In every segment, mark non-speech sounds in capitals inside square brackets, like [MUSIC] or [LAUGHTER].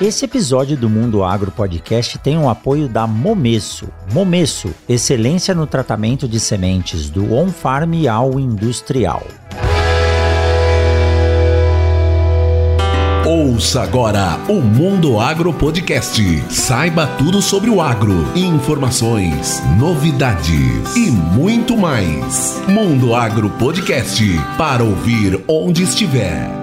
Esse episódio do Mundo Agro Podcast tem o apoio da Momesso. Momesso, excelência no tratamento de sementes do on-farm ao industrial. Ouça agora o Mundo Agro Podcast. Saiba tudo sobre o agro, informações, novidades e muito mais. Mundo Agro Podcast para ouvir onde estiver.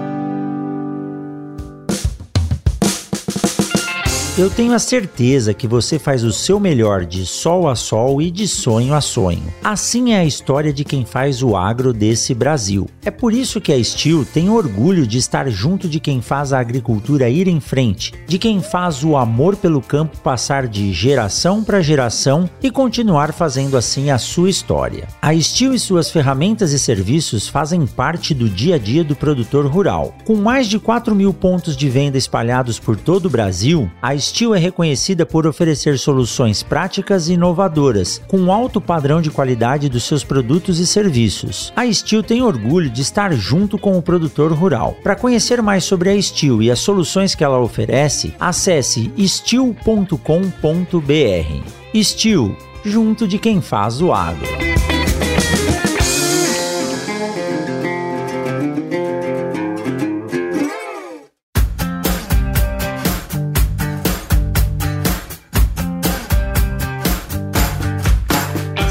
Eu tenho a certeza que você faz o seu melhor de sol a sol e de sonho a sonho. Assim é a história de quem faz o agro desse Brasil. É por isso que a Steel tem orgulho de estar junto de quem faz a agricultura ir em frente, de quem faz o amor pelo campo passar de geração para geração e continuar fazendo assim a sua história. A Steel e suas ferramentas e serviços fazem parte do dia a dia do produtor rural. Com mais de 4 mil pontos de venda espalhados por todo o Brasil, a Steel é reconhecida por oferecer soluções práticas e inovadoras, com alto padrão de qualidade dos seus produtos e serviços. A Steel tem orgulho de estar junto com o produtor rural. Para conhecer mais sobre a Steel e as soluções que ela oferece, acesse steel.com.br. Steel, junto de quem faz o agro.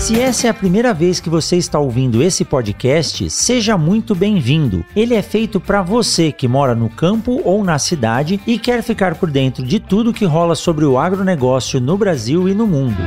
Se essa é a primeira vez que você está ouvindo esse podcast, seja muito bem-vindo. Ele é feito para você que mora no campo ou na cidade e quer ficar por dentro de tudo que rola sobre o agronegócio no Brasil e no mundo.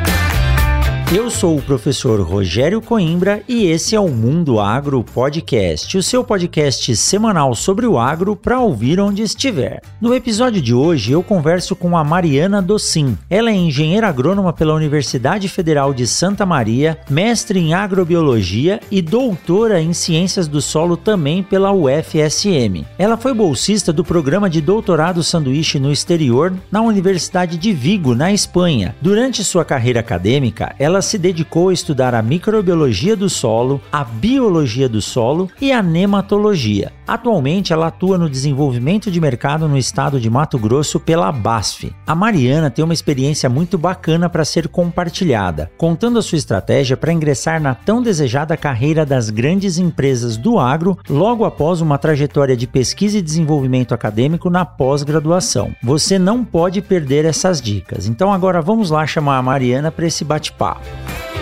Eu sou o professor Rogério Coimbra e esse é o Mundo Agro Podcast, o seu podcast semanal sobre o agro para ouvir onde estiver. No episódio de hoje eu converso com a Mariana Docin. Ela é engenheira agrônoma pela Universidade Federal de Santa Maria, mestre em agrobiologia e doutora em ciências do solo também pela UFSM. Ela foi bolsista do programa de doutorado sanduíche no exterior na Universidade de Vigo, na Espanha. Durante sua carreira acadêmica, ela ela se dedicou a estudar a microbiologia do solo, a biologia do solo e a nematologia. Atualmente, ela atua no desenvolvimento de mercado no estado de Mato Grosso pela BASF. A Mariana tem uma experiência muito bacana para ser compartilhada, contando a sua estratégia para ingressar na tão desejada carreira das grandes empresas do agro logo após uma trajetória de pesquisa e desenvolvimento acadêmico na pós-graduação. Você não pode perder essas dicas. Então agora vamos lá chamar a Mariana para esse bate-papo. Bye.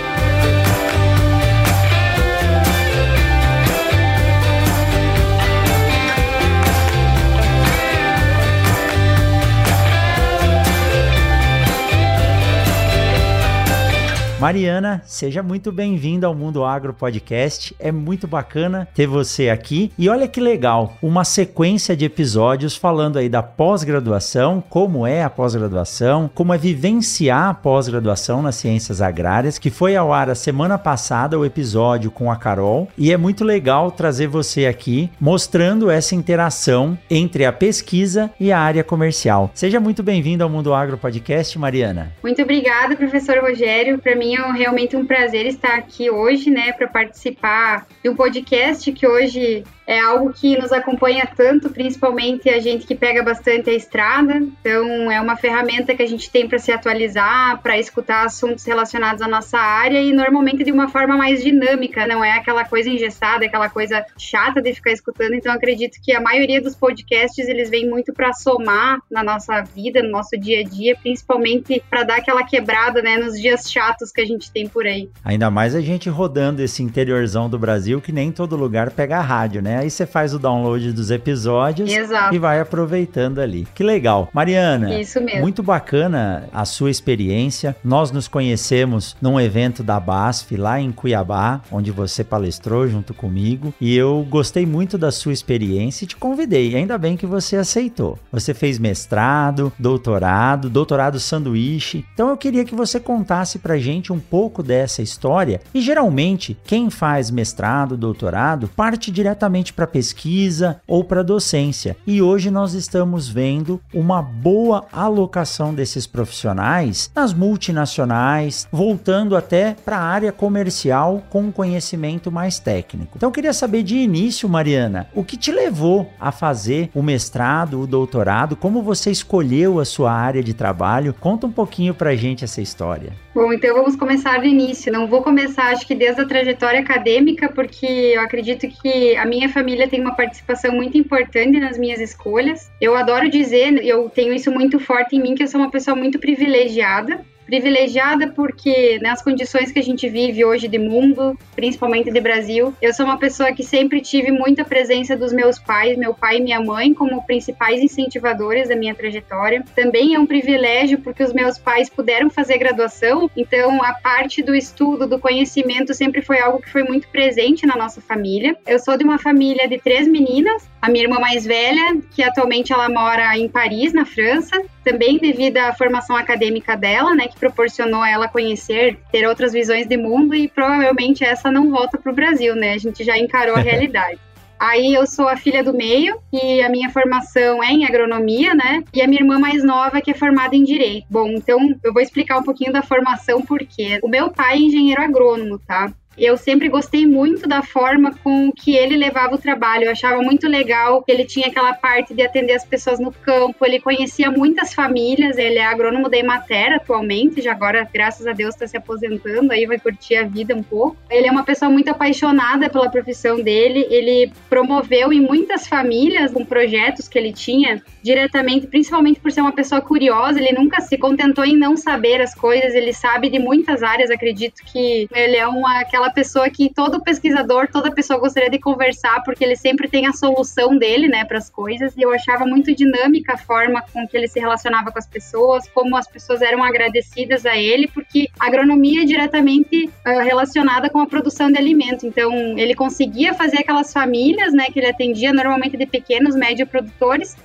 Mariana, seja muito bem-vinda ao Mundo Agro Podcast. É muito bacana ter você aqui. E olha que legal, uma sequência de episódios falando aí da pós-graduação, como é a pós-graduação, como é vivenciar a pós-graduação nas ciências agrárias, que foi ao ar a semana passada o episódio com a Carol. E é muito legal trazer você aqui mostrando essa interação entre a pesquisa e a área comercial. Seja muito bem-vindo ao Mundo Agro Podcast, Mariana. Muito obrigada, professor Rogério. Para mim é realmente um prazer estar aqui hoje, né, para participar de um podcast que hoje é algo que nos acompanha tanto, principalmente a gente que pega bastante a estrada. Então, é uma ferramenta que a gente tem para se atualizar, para escutar assuntos relacionados à nossa área e normalmente de uma forma mais dinâmica, não é aquela coisa engessada, aquela coisa chata de ficar escutando. Então, acredito que a maioria dos podcasts eles vêm muito para somar na nossa vida, no nosso dia a dia, principalmente para dar aquela quebrada, né, nos dias chatos que a gente tem por aí. Ainda mais a gente rodando esse interiorzão do Brasil que nem todo lugar pega rádio, né? Aí você faz o download dos episódios Exato. e vai aproveitando ali. Que legal. Mariana, Isso mesmo. muito bacana a sua experiência. Nós nos conhecemos num evento da BASF lá em Cuiabá, onde você palestrou junto comigo, e eu gostei muito da sua experiência e te convidei. Ainda bem que você aceitou. Você fez mestrado, doutorado, doutorado sanduíche. Então eu queria que você contasse pra gente um pouco dessa história. E geralmente, quem faz mestrado, doutorado, parte diretamente para pesquisa ou para docência. E hoje nós estamos vendo uma boa alocação desses profissionais nas multinacionais, voltando até para a área comercial com um conhecimento mais técnico. Então eu queria saber de início, Mariana, o que te levou a fazer o mestrado, o doutorado, como você escolheu a sua área de trabalho? Conta um pouquinho para gente essa história. Bom, então vamos começar do início. Não vou começar, acho que desde a trajetória acadêmica, porque eu acredito que a minha família tem uma participação muito importante nas minhas escolhas. Eu adoro dizer, eu tenho isso muito forte em mim, que eu sou uma pessoa muito privilegiada privilegiada porque nas condições que a gente vive hoje de mundo, principalmente de Brasil, eu sou uma pessoa que sempre tive muita presença dos meus pais, meu pai e minha mãe, como principais incentivadores da minha trajetória. Também é um privilégio porque os meus pais puderam fazer graduação, então a parte do estudo, do conhecimento sempre foi algo que foi muito presente na nossa família. Eu sou de uma família de três meninas, a minha irmã mais velha, que atualmente ela mora em Paris, na França, também devido à formação acadêmica dela, né, que proporcionou a ela conhecer, ter outras visões de mundo e provavelmente essa não volta para o Brasil, né? A gente já encarou a [LAUGHS] realidade. Aí eu sou a filha do meio e a minha formação é em agronomia, né? E a minha irmã mais nova que é formada em direito. Bom, então eu vou explicar um pouquinho da formação porque o meu pai é engenheiro agrônomo, tá? Eu sempre gostei muito da forma com que ele levava o trabalho. Eu achava muito legal que ele tinha aquela parte de atender as pessoas no campo. Ele conhecia muitas famílias. Ele é agrônomo da Emater atualmente, já agora, graças a Deus, está se aposentando. Aí vai curtir a vida um pouco. Ele é uma pessoa muito apaixonada pela profissão dele. Ele promoveu em muitas famílias com projetos que ele tinha diretamente, principalmente por ser uma pessoa curiosa. Ele nunca se contentou em não saber as coisas. Ele sabe de muitas áreas. Acredito que ele é uma aquela pessoa que todo pesquisador, toda pessoa gostaria de conversar, porque ele sempre tem a solução dele, né, para as coisas. E eu achava muito dinâmica a forma com que ele se relacionava com as pessoas, como as pessoas eram agradecidas a ele, porque a agronomia é diretamente uh, relacionada com a produção de alimento. Então, ele conseguia fazer aquelas famílias, né, que ele atendia normalmente de pequenos, médio produtores,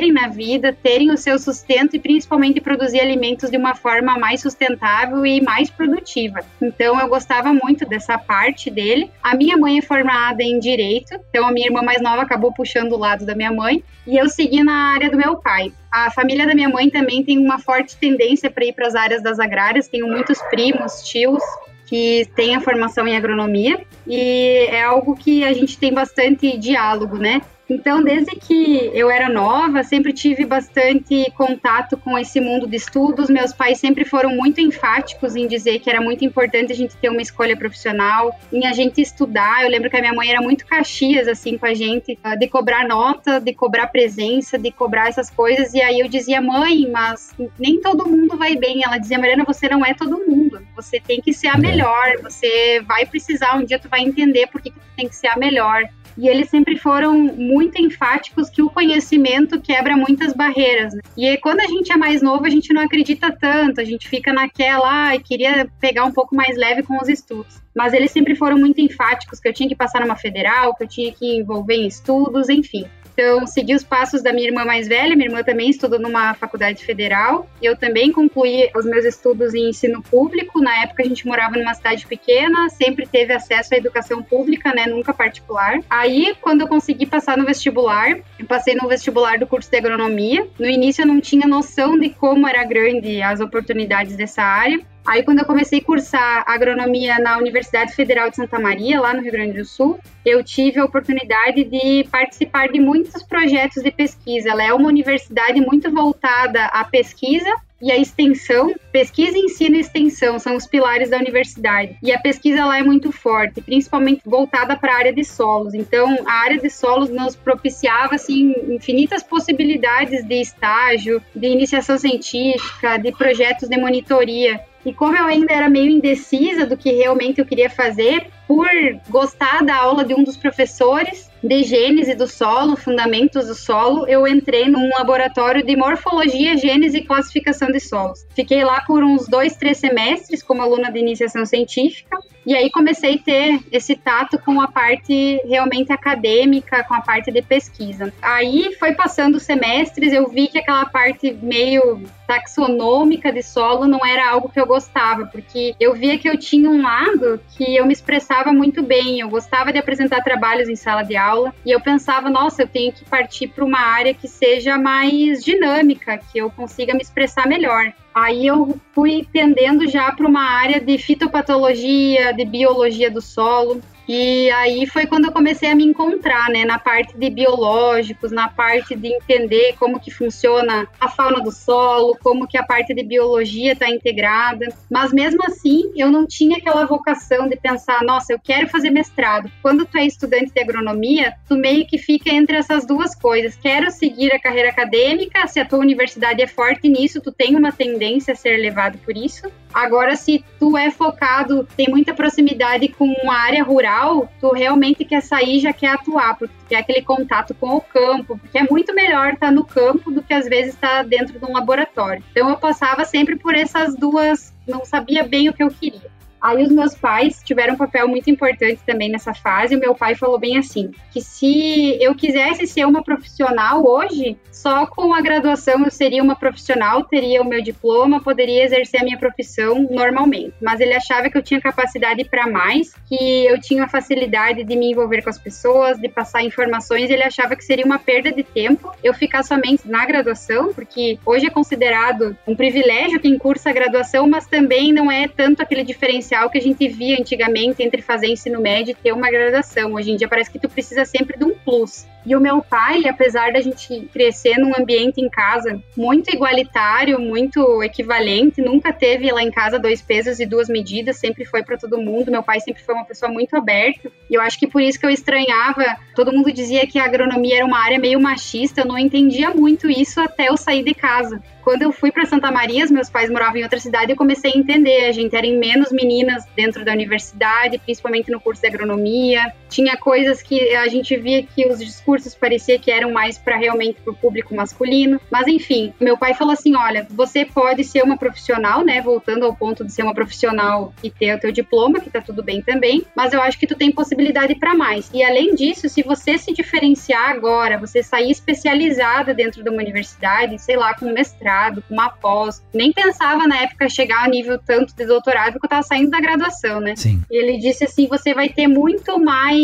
crescerem na vida, terem o seu sustento e principalmente produzir alimentos de uma forma mais sustentável e mais produtiva. Então, eu gostava muito dessa essa parte dele. A minha mãe é formada em direito, então a minha irmã mais nova acabou puxando o lado da minha mãe e eu segui na área do meu pai. A família da minha mãe também tem uma forte tendência para ir para as áreas das agrárias, tenho muitos primos, tios que têm a formação em agronomia e é algo que a gente tem bastante diálogo, né? Então, desde que eu era nova, sempre tive bastante contato com esse mundo de estudos. Meus pais sempre foram muito enfáticos em dizer que era muito importante a gente ter uma escolha profissional, em a gente estudar. Eu lembro que a minha mãe era muito caxias, assim, com a gente, ah, de cobrar nota, de cobrar presença, de cobrar essas coisas. E aí eu dizia, mãe, mas nem todo mundo vai bem. Ela dizia, Mariana, você não é todo mundo. Você tem que ser a melhor. Você vai precisar, um dia tu vai entender por que, que tu tem que ser a melhor e eles sempre foram muito enfáticos que o conhecimento quebra muitas barreiras. Né? E quando a gente é mais novo, a gente não acredita tanto, a gente fica naquela, ah, queria pegar um pouco mais leve com os estudos. Mas eles sempre foram muito enfáticos que eu tinha que passar numa federal, que eu tinha que envolver em estudos, enfim. Então, segui os passos da minha irmã mais velha. Minha irmã também estudou numa faculdade federal. Eu também concluí os meus estudos em ensino público. Na época, a gente morava numa cidade pequena, sempre teve acesso à educação pública, né? Nunca particular. Aí, quando eu consegui passar no vestibular, eu passei no vestibular do curso de agronomia. No início, eu não tinha noção de como era grande as oportunidades dessa área. Aí, quando eu comecei a cursar agronomia na Universidade Federal de Santa Maria, lá no Rio Grande do Sul, eu tive a oportunidade de participar de muitos projetos de pesquisa. Ela é uma universidade muito voltada à pesquisa e a extensão, pesquisa, ensino e extensão são os pilares da universidade. E a pesquisa lá é muito forte, principalmente voltada para a área de solos. Então, a área de solos nos propiciava assim infinitas possibilidades de estágio, de iniciação científica, de projetos de monitoria. E como eu ainda era meio indecisa do que realmente eu queria fazer, por gostar da aula de um dos professores de gênese do solo, fundamentos do solo, eu entrei num laboratório de morfologia, gênese e classificação de solos. Fiquei lá por uns dois, três semestres como aluna de iniciação científica E aí comecei a ter esse tato com a parte realmente acadêmica, com a parte de pesquisa. Aí foi passando os semestres, eu vi que aquela parte meio taxonômica de solo não era algo que eu gostava, porque eu via que eu tinha um lado que eu me expressava muito bem, eu gostava de apresentar trabalhos em sala de aula, e eu pensava, nossa, eu tenho que partir para uma área que seja mais dinâmica, que eu consiga me expressar melhor. Aí eu fui tendendo já para uma área de fitopatologia, de biologia do solo. E aí foi quando eu comecei a me encontrar, né, na parte de biológicos, na parte de entender como que funciona a fauna do solo, como que a parte de biologia está integrada. Mas mesmo assim, eu não tinha aquela vocação de pensar, nossa, eu quero fazer mestrado. Quando tu é estudante de agronomia, tu meio que fica entre essas duas coisas. Quero seguir a carreira acadêmica, se a tua universidade é forte nisso, tu tem uma tendência a ser levado por isso. Agora, se tu é focado, tem muita proximidade com uma área rural, tu realmente quer sair já quer atuar, porque tu quer aquele contato com o campo, porque é muito melhor estar no campo do que às vezes estar dentro de um laboratório. Então eu passava sempre por essas duas, não sabia bem o que eu queria. Aí os meus pais tiveram um papel muito importante também nessa fase. O meu pai falou bem assim, que se eu quisesse ser uma profissional hoje, só com a graduação eu seria uma profissional, teria o meu diploma, poderia exercer a minha profissão normalmente. Mas ele achava que eu tinha capacidade para mais, que eu tinha facilidade de me envolver com as pessoas, de passar informações. Ele achava que seria uma perda de tempo eu ficar somente na graduação, porque hoje é considerado um privilégio quem cursa a graduação, mas também não é tanto aquele diferencial diferencial que a gente via antigamente entre fazer ensino médio e ter uma graduação. Hoje em dia parece que tu precisa sempre de um plus. E o meu pai, apesar da gente crescer num ambiente em casa muito igualitário, muito equivalente, nunca teve lá em casa dois pesos e duas medidas, sempre foi para todo mundo. Meu pai sempre foi uma pessoa muito aberta. E eu acho que por isso que eu estranhava, todo mundo dizia que a agronomia era uma área meio machista, eu não entendia muito isso até eu sair de casa quando eu fui para Santa Maria, meus pais moravam em outra cidade, eu comecei a entender. A gente era em menos meninas dentro da universidade, principalmente no curso de agronomia. Tinha coisas que a gente via que os discursos parecia que eram mais para realmente para o público masculino. Mas enfim, meu pai falou assim: olha, você pode ser uma profissional, né? Voltando ao ponto de ser uma profissional e ter o teu diploma, que tá tudo bem também. Mas eu acho que tu tem possibilidade para mais. E além disso, se você se diferenciar agora, você sair especializada dentro de uma universidade, sei lá, com mestrado mestrado, com uma pós. Nem pensava na época chegar a nível tanto de doutorado, porque eu estava saindo da graduação, né? Sim. E ele disse assim: você vai ter muito mais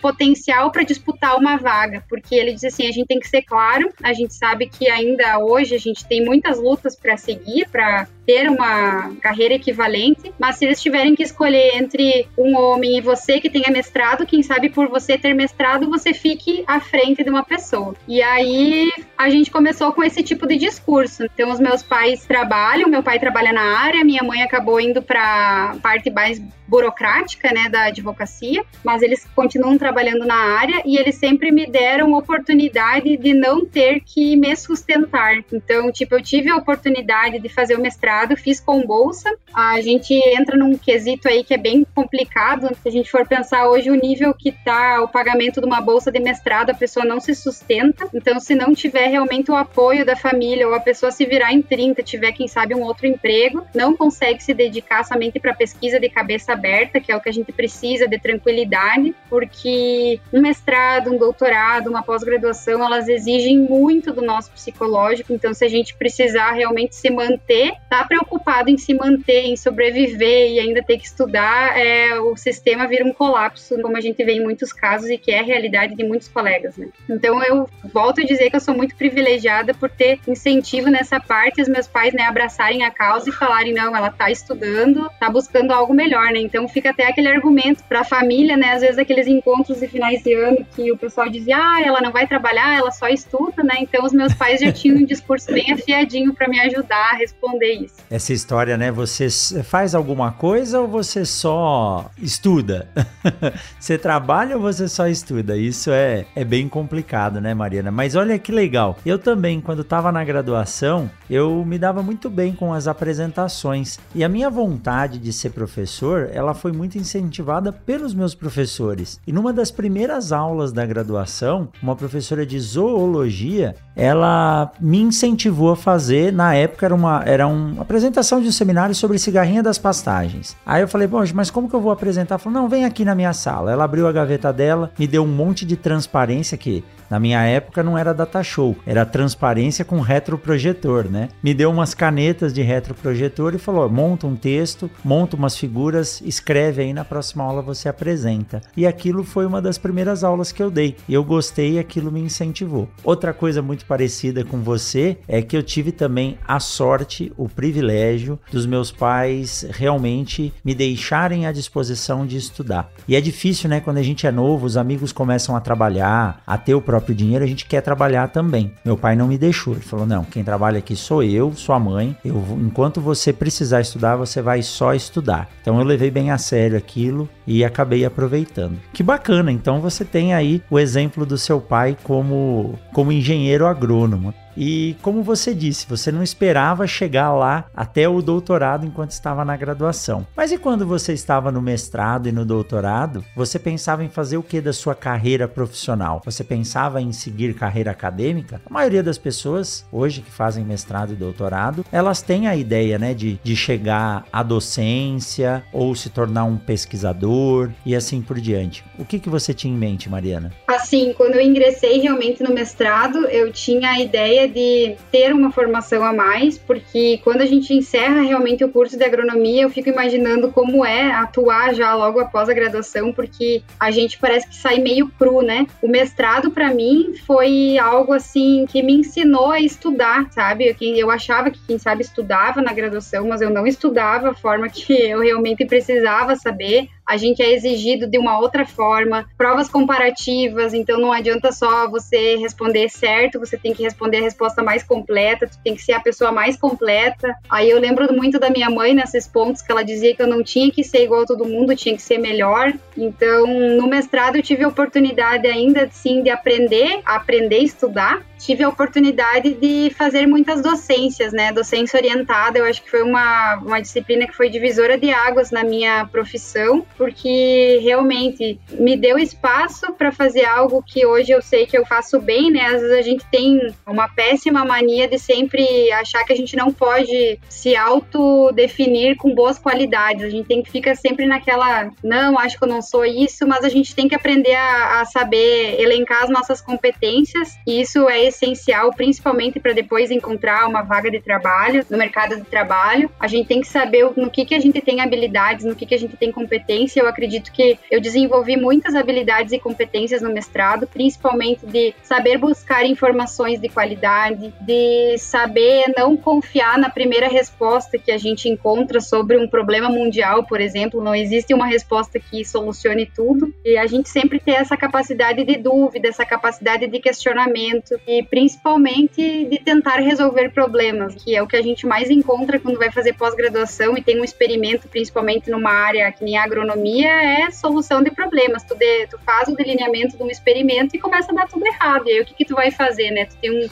potencial para disputar uma vaga, porque ele disse assim: a gente tem que ser claro, a gente sabe que ainda hoje a gente tem muitas lutas para seguir, para ter uma carreira equivalente, mas se eles tiverem que escolher entre um homem e você que tenha mestrado, quem sabe por você ter mestrado, você fique à frente de uma pessoa. E aí a gente começou com esse tipo de discurso. Então os meus pais trabalham, meu pai trabalha na área, minha mãe acabou indo para parte mais burocrática, né, da advocacia, mas eles continuam trabalhando na área e eles sempre me deram oportunidade de não ter que me sustentar. Então, tipo, eu tive a oportunidade de fazer o mestrado, fiz com bolsa. A gente entra num quesito aí que é bem complicado. Se a gente for pensar hoje o nível que tá o pagamento de uma bolsa de mestrado, a pessoa não se sustenta. Então, se não tiver realmente o apoio da família ou a pessoa se virar em 30, tiver quem sabe um outro emprego, não consegue se dedicar somente para pesquisa de cabeça aberta, que é o que a gente precisa de tranquilidade, porque um mestrado, um doutorado, uma pós-graduação, elas exigem muito do nosso psicológico. Então, se a gente precisar realmente se manter, tá preocupado em se manter, em sobreviver e ainda ter que estudar, é, o sistema vira um colapso, como a gente vê em muitos casos e que é a realidade de muitos colegas, né? Então, eu volto a dizer que eu sou muito privilegiada por ter incentivo nessa parte, os meus pais, né, abraçarem a causa e falarem, não, ela tá estudando, tá buscando algo melhor, né? Então fica até aquele argumento para a família, né? Às vezes aqueles encontros de finais de ano que o pessoal dizia, ah, ela não vai trabalhar, ela só estuda, né? Então os meus pais já tinham um discurso bem afiadinho para me ajudar a responder isso. Essa história, né? Você faz alguma coisa ou você só estuda? [LAUGHS] você trabalha ou você só estuda? Isso é, é bem complicado, né, Mariana? Mas olha que legal. Eu também, quando estava na graduação, eu me dava muito bem com as apresentações. E a minha vontade de ser professor, ela foi muito incentivada pelos meus professores. E numa das primeiras aulas da graduação, uma professora de zoologia, ela me incentivou a fazer, na época era uma, era uma apresentação de um seminário sobre cigarrinha das pastagens. Aí eu falei, poxa, mas como que eu vou apresentar? Falou, não, vem aqui na minha sala. Ela abriu a gaveta dela, me deu um monte de transparência que na minha época não era data show, era transparência com retroprojetor, né? Me deu umas canetas de retroprojetor e falou: monta um texto, monta umas figuras, escreve aí na próxima aula você apresenta. E aquilo foi uma das primeiras aulas que eu dei. Eu gostei e aquilo me incentivou. Outra coisa muito parecida com você é que eu tive também a sorte, o privilégio dos meus pais realmente me deixarem à disposição de estudar. E é difícil, né? Quando a gente é novo, os amigos começam a trabalhar, a ter o próprio dinheiro, a gente quer trabalhar também. Meu pai não me deixou. Ele falou: não, quem trabalha aqui sou eu, sua mãe. Eu, enquanto você precisar estudar, você vai só estudar. Então eu levei bem a sério aquilo e acabei aproveitando. Que bacana! Então você tem aí o exemplo do seu pai como, como engenheiro agrônomo. E como você disse, você não esperava chegar lá até o doutorado enquanto estava na graduação. Mas e quando você estava no mestrado e no doutorado, você pensava em fazer o que da sua carreira profissional? Você pensava em seguir carreira acadêmica? A maioria das pessoas hoje que fazem mestrado e doutorado, elas têm a ideia, né, de, de chegar à docência ou se tornar um pesquisador e assim por diante. O que, que você tinha em mente, Mariana? Assim, quando eu ingressei realmente no mestrado, eu tinha a ideia de ter uma formação a mais, porque quando a gente encerra realmente o curso de agronomia, eu fico imaginando como é atuar já logo após a graduação, porque a gente parece que sai meio cru, né? O mestrado para mim foi algo assim que me ensinou a estudar, sabe? Eu achava que quem sabe estudava na graduação, mas eu não estudava a forma que eu realmente precisava saber a gente é exigido de uma outra forma, provas comparativas, então não adianta só você responder certo, você tem que responder a resposta mais completa, tu tem que ser a pessoa mais completa. Aí eu lembro muito da minha mãe nesses pontos que ela dizia que eu não tinha que ser igual a todo mundo, tinha que ser melhor. Então, no mestrado eu tive a oportunidade ainda sim de aprender, aprender a estudar tive a oportunidade de fazer muitas docências, né? Docência orientada, eu acho que foi uma, uma disciplina que foi divisora de águas na minha profissão, porque realmente me deu espaço para fazer algo que hoje eu sei que eu faço bem, né? Às vezes a gente tem uma péssima mania de sempre achar que a gente não pode se autodefinir com boas qualidades. A gente tem que ficar sempre naquela, não, acho que eu não sou isso, mas a gente tem que aprender a, a saber elencar as nossas competências, e isso é essencial, principalmente para depois encontrar uma vaga de trabalho no mercado de trabalho. A gente tem que saber no que, que a gente tem habilidades, no que, que a gente tem competência. Eu acredito que eu desenvolvi muitas habilidades e competências no mestrado, principalmente de saber buscar informações de qualidade, de saber não confiar na primeira resposta que a gente encontra sobre um problema mundial, por exemplo. Não existe uma resposta que solucione tudo. E a gente sempre ter essa capacidade de dúvida, essa capacidade de questionamento. E principalmente de tentar resolver problemas, que é o que a gente mais encontra quando vai fazer pós-graduação e tem um experimento, principalmente numa área que nem a agronomia, é solução de problemas. Tu, de, tu faz o delineamento de um experimento e começa a dar tudo errado. E aí o que, que tu vai fazer, né? Tu tem um,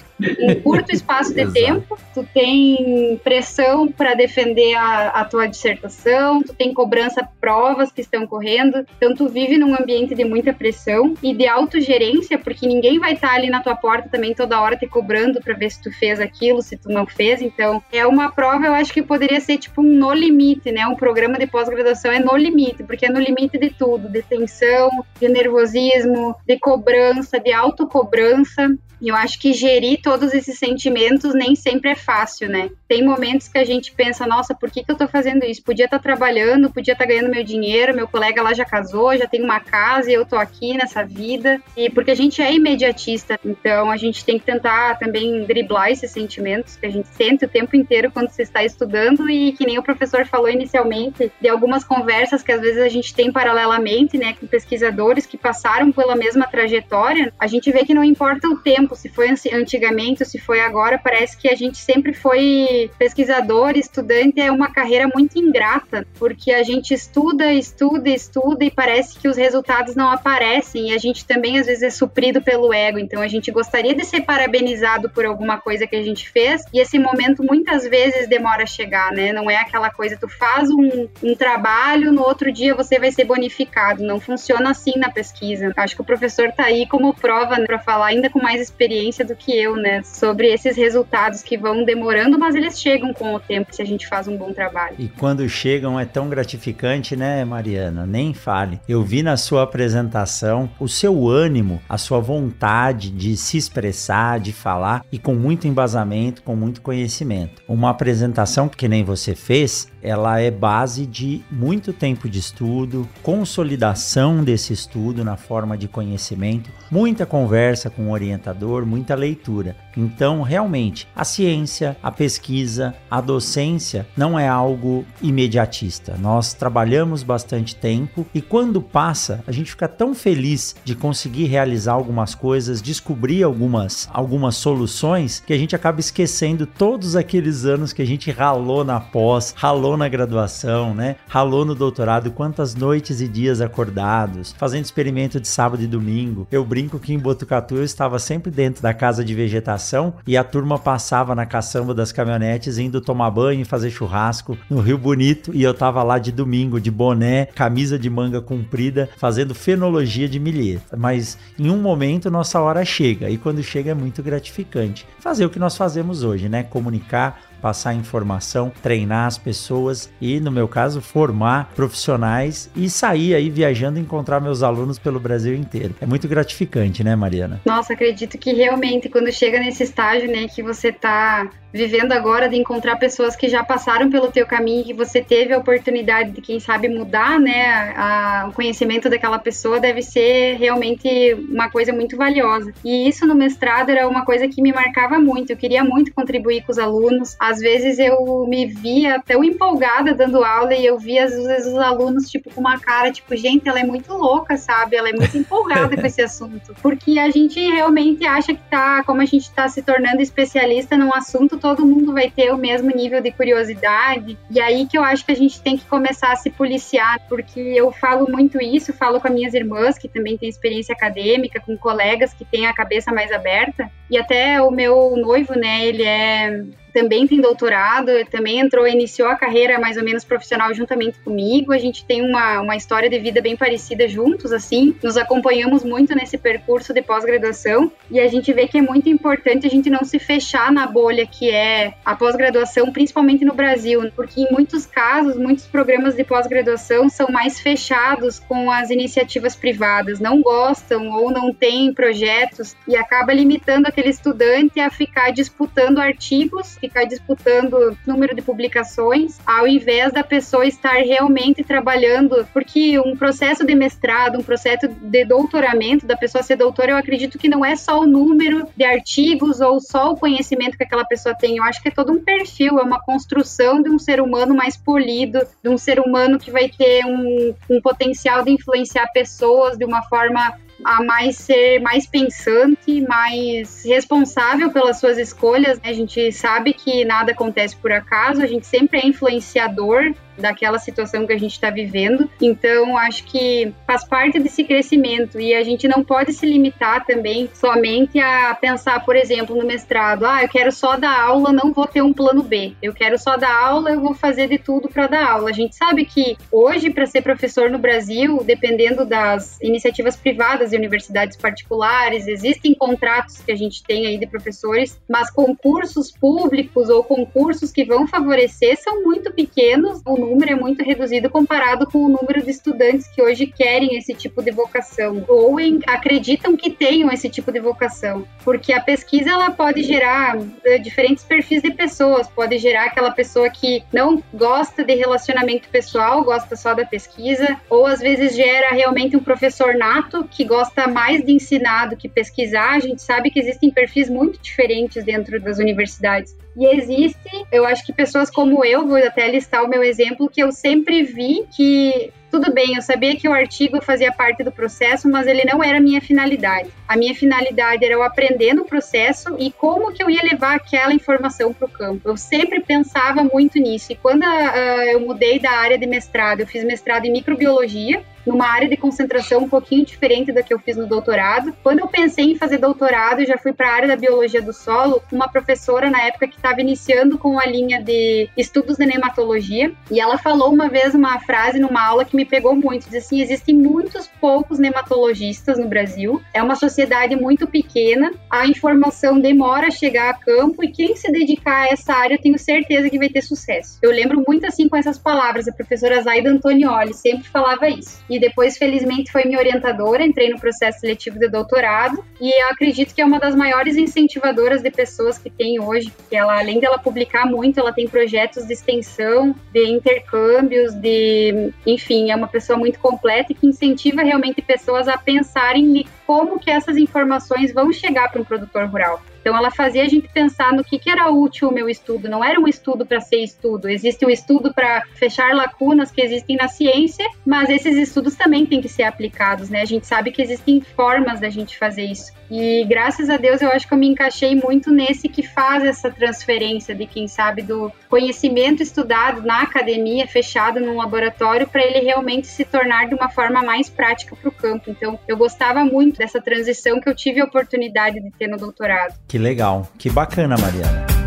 um [LAUGHS] curto espaço de tempo, tu tem pressão para defender a, a tua dissertação, tu tem cobrança provas que estão correndo, então tu vive num ambiente de muita pressão e de autogerência, porque ninguém vai estar ali na tua porta também toda hora te cobrando para ver se tu fez aquilo, se tu não fez. Então, é uma prova, eu acho que poderia ser tipo um no limite, né? Um programa de pós-graduação é no limite, porque é no limite de tudo, de tensão, de nervosismo, de cobrança, de autocobrança. E eu acho que gerir todos esses sentimentos nem sempre é fácil, né? Tem momentos que a gente pensa, nossa, por que, que eu tô fazendo isso? Podia estar tá trabalhando, podia estar tá ganhando meu dinheiro, meu colega lá já casou, já tem uma casa e eu tô aqui nessa vida. E porque a gente é imediatista, então a gente tem que tentar também driblar esses sentimentos que a gente sente o tempo inteiro quando se está estudando. E que nem o professor falou inicialmente, de algumas conversas que às vezes a gente tem paralelamente, né, com pesquisadores que passaram pela mesma trajetória, a gente vê que não importa o tempo se foi antigamente ou se foi agora, parece que a gente sempre foi pesquisador, estudante, é uma carreira muito ingrata, porque a gente estuda, estuda, estuda e parece que os resultados não aparecem. E a gente também às vezes é suprido pelo ego, então a gente gostaria de parabenizado por alguma coisa que a gente fez e esse momento muitas vezes demora a chegar, né? Não é aquela coisa, tu faz um, um trabalho, no outro dia você vai ser bonificado, não funciona assim na pesquisa. Acho que o professor tá aí como prova né, para falar ainda com mais experiência do que eu, né? Sobre esses resultados que vão demorando, mas eles chegam com o tempo se a gente faz um bom trabalho. E quando chegam é tão gratificante, né, Mariana? Nem fale. Eu vi na sua apresentação o seu ânimo, a sua vontade de se expressar, de falar e com muito embasamento, com muito conhecimento. Uma apresentação que nem você fez, ela é base de muito tempo de estudo, consolidação desse estudo na forma de conhecimento, muita conversa com o orientador, muita leitura. Então, realmente, a ciência, a pesquisa, a docência não é algo imediatista. Nós trabalhamos bastante tempo e quando passa, a gente fica tão feliz de conseguir realizar algumas coisas, descobrir algumas algumas soluções que a gente acaba esquecendo todos aqueles anos que a gente ralou na pós, ralou na graduação, né? Ralou no doutorado, quantas noites e dias acordados, fazendo experimento de sábado e domingo. Eu brinco que em Botucatu eu estava sempre dentro da casa de vegetação e a turma passava na caçamba das caminhonetes indo tomar banho e fazer churrasco no Rio Bonito e eu tava lá de domingo de boné, camisa de manga comprida, fazendo fenologia de milheta. Mas em um momento nossa hora chega e quando chega é muito gratificante. Fazer o que nós fazemos hoje, né? Comunicar, passar informação, treinar as pessoas e, no meu caso, formar profissionais e sair aí viajando e encontrar meus alunos pelo Brasil inteiro. É muito gratificante, né, Mariana? Nossa, acredito que realmente quando chega nesse estágio, né, que você tá vivendo agora de encontrar pessoas que já passaram pelo teu caminho, que você teve a oportunidade de, quem sabe, mudar, né, a, o conhecimento daquela pessoa, deve ser realmente uma coisa muito valiosa. E isso no mestrado era uma coisa que me marcava muito. Eu queria muito contribuir com os alunos. Às vezes eu me via tão empolgada dando aula e eu via às vezes os alunos tipo com uma cara tipo, gente, ela é muito louca, sabe? Ela é muito empolgada com esse [LAUGHS] assunto. Porque a gente realmente acha que tá, como a gente tá se tornando especialista num assunto todo mundo vai ter o mesmo nível de curiosidade. E aí que eu acho que a gente tem que começar a se policiar, porque eu falo muito isso, falo com as minhas irmãs, que também têm experiência acadêmica, com colegas que têm a cabeça mais aberta. E até o meu noivo, né, ele é também tem doutorado, também entrou, iniciou a carreira mais ou menos profissional juntamente comigo. A gente tem uma, uma história de vida bem parecida juntos, assim. Nos acompanhamos muito nesse percurso de pós-graduação e a gente vê que é muito importante a gente não se fechar na bolha que é a pós-graduação, principalmente no Brasil, porque em muitos casos, muitos programas de pós-graduação são mais fechados com as iniciativas privadas, não gostam ou não têm projetos e acaba limitando aquele estudante a ficar disputando artigos ficar disputando número de publicações, ao invés da pessoa estar realmente trabalhando, porque um processo de mestrado, um processo de doutoramento, da pessoa ser doutora, eu acredito que não é só o número de artigos ou só o conhecimento que aquela pessoa tem, eu acho que é todo um perfil, é uma construção de um ser humano mais polido, de um ser humano que vai ter um, um potencial de influenciar pessoas de uma forma a mais ser mais pensante, mais responsável pelas suas escolhas. A gente sabe que nada acontece por acaso, a gente sempre é influenciador daquela situação que a gente está vivendo. Então, acho que faz parte desse crescimento e a gente não pode se limitar também somente a pensar, por exemplo, no mestrado, ah, eu quero só dar aula, não vou ter um plano B. Eu quero só dar aula, eu vou fazer de tudo para dar aula. A gente sabe que hoje para ser professor no Brasil, dependendo das iniciativas privadas e universidades particulares, existem contratos que a gente tem aí de professores, mas concursos públicos ou concursos que vão favorecer são muito pequenos. O número é muito reduzido comparado com o número de estudantes que hoje querem esse tipo de vocação ou em, acreditam que tenham esse tipo de vocação, porque a pesquisa ela pode gerar uh, diferentes perfis de pessoas, pode gerar aquela pessoa que não gosta de relacionamento pessoal, gosta só da pesquisa, ou às vezes gera realmente um professor nato que gosta mais de ensinar do que pesquisar. A gente sabe que existem perfis muito diferentes dentro das universidades. E existe, eu acho que pessoas como eu, vou até listar o meu exemplo, que eu sempre vi que tudo bem, eu sabia que o artigo fazia parte do processo, mas ele não era a minha finalidade. A minha finalidade era eu aprender no processo e como que eu ia levar aquela informação para o campo. Eu sempre pensava muito nisso. E quando uh, eu mudei da área de mestrado, eu fiz mestrado em microbiologia, numa área de concentração um pouquinho diferente da que eu fiz no doutorado. Quando eu pensei em fazer doutorado, eu já fui para a área da biologia do solo, uma professora na época que estava iniciando com a linha de estudos de nematologia, e ela falou uma vez uma frase numa aula que me pegou muito, diz assim, existem muitos poucos nematologistas no Brasil, é uma sociedade muito pequena, a informação demora a chegar a campo e quem se dedicar a essa área, eu tenho certeza que vai ter sucesso. Eu lembro muito assim com essas palavras, a professora Zaida Antonioli sempre falava isso. E depois, felizmente, foi minha orientadora, entrei no processo seletivo de doutorado e eu acredito que é uma das maiores incentivadoras de pessoas que tem hoje, porque ela, além dela publicar muito, ela tem projetos de extensão, de intercâmbios, de, enfim, é uma pessoa muito completa e que incentiva realmente pessoas a pensarem como que essas informações vão chegar para um produtor rural. Então, ela fazia a gente pensar no que, que era útil o meu estudo. Não era um estudo para ser estudo. Existe um estudo para fechar lacunas que existem na ciência, mas esses estudos também têm que ser aplicados, né? A gente sabe que existem formas da gente fazer isso. E graças a Deus eu acho que eu me encaixei muito nesse que faz essa transferência de quem sabe do conhecimento estudado na academia, fechado num laboratório, para ele realmente se tornar de uma forma mais prática para o campo. Então eu gostava muito dessa transição que eu tive a oportunidade de ter no doutorado. Que legal, que bacana, Mariana.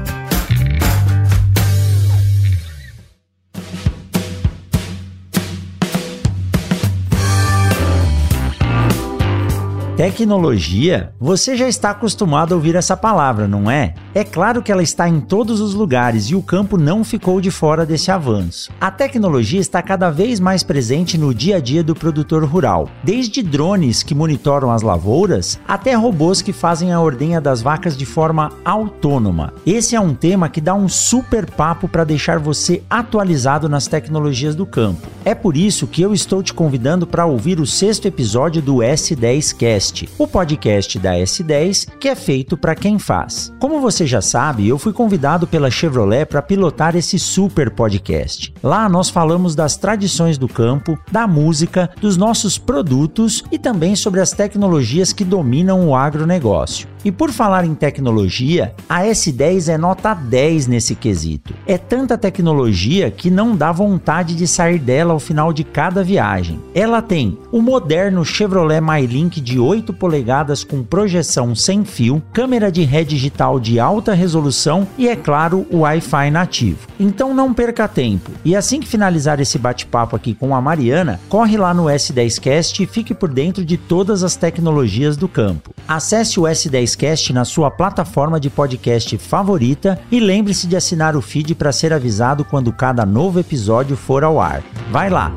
Tecnologia, você já está acostumado a ouvir essa palavra, não é? É claro que ela está em todos os lugares e o campo não ficou de fora desse avanço. A tecnologia está cada vez mais presente no dia a dia do produtor rural, desde drones que monitoram as lavouras até robôs que fazem a ordenha das vacas de forma autônoma. Esse é um tema que dá um super papo para deixar você atualizado nas tecnologias do campo. É por isso que eu estou te convidando para ouvir o sexto episódio do S10Cast Podcast, o podcast da S10 que é feito para quem faz. Como você já sabe, eu fui convidado pela Chevrolet para pilotar esse super podcast. Lá nós falamos das tradições do campo, da música, dos nossos produtos e também sobre as tecnologias que dominam o agronegócio. E por falar em tecnologia, a S10 é nota 10 nesse quesito. É tanta tecnologia que não dá vontade de sair dela ao final de cada viagem. Ela tem o moderno Chevrolet MyLink de 8 polegadas com projeção sem fio, câmera de ré digital de alta resolução e, é claro, o Wi-Fi nativo. Então não perca tempo. E assim que finalizar esse bate-papo aqui com a Mariana, corre lá no S10Cast e fique por dentro de todas as tecnologias do campo. Acesse o S10 Cast na sua plataforma de podcast favorita e lembre-se de assinar o feed para ser avisado quando cada novo episódio for ao ar. Vai lá!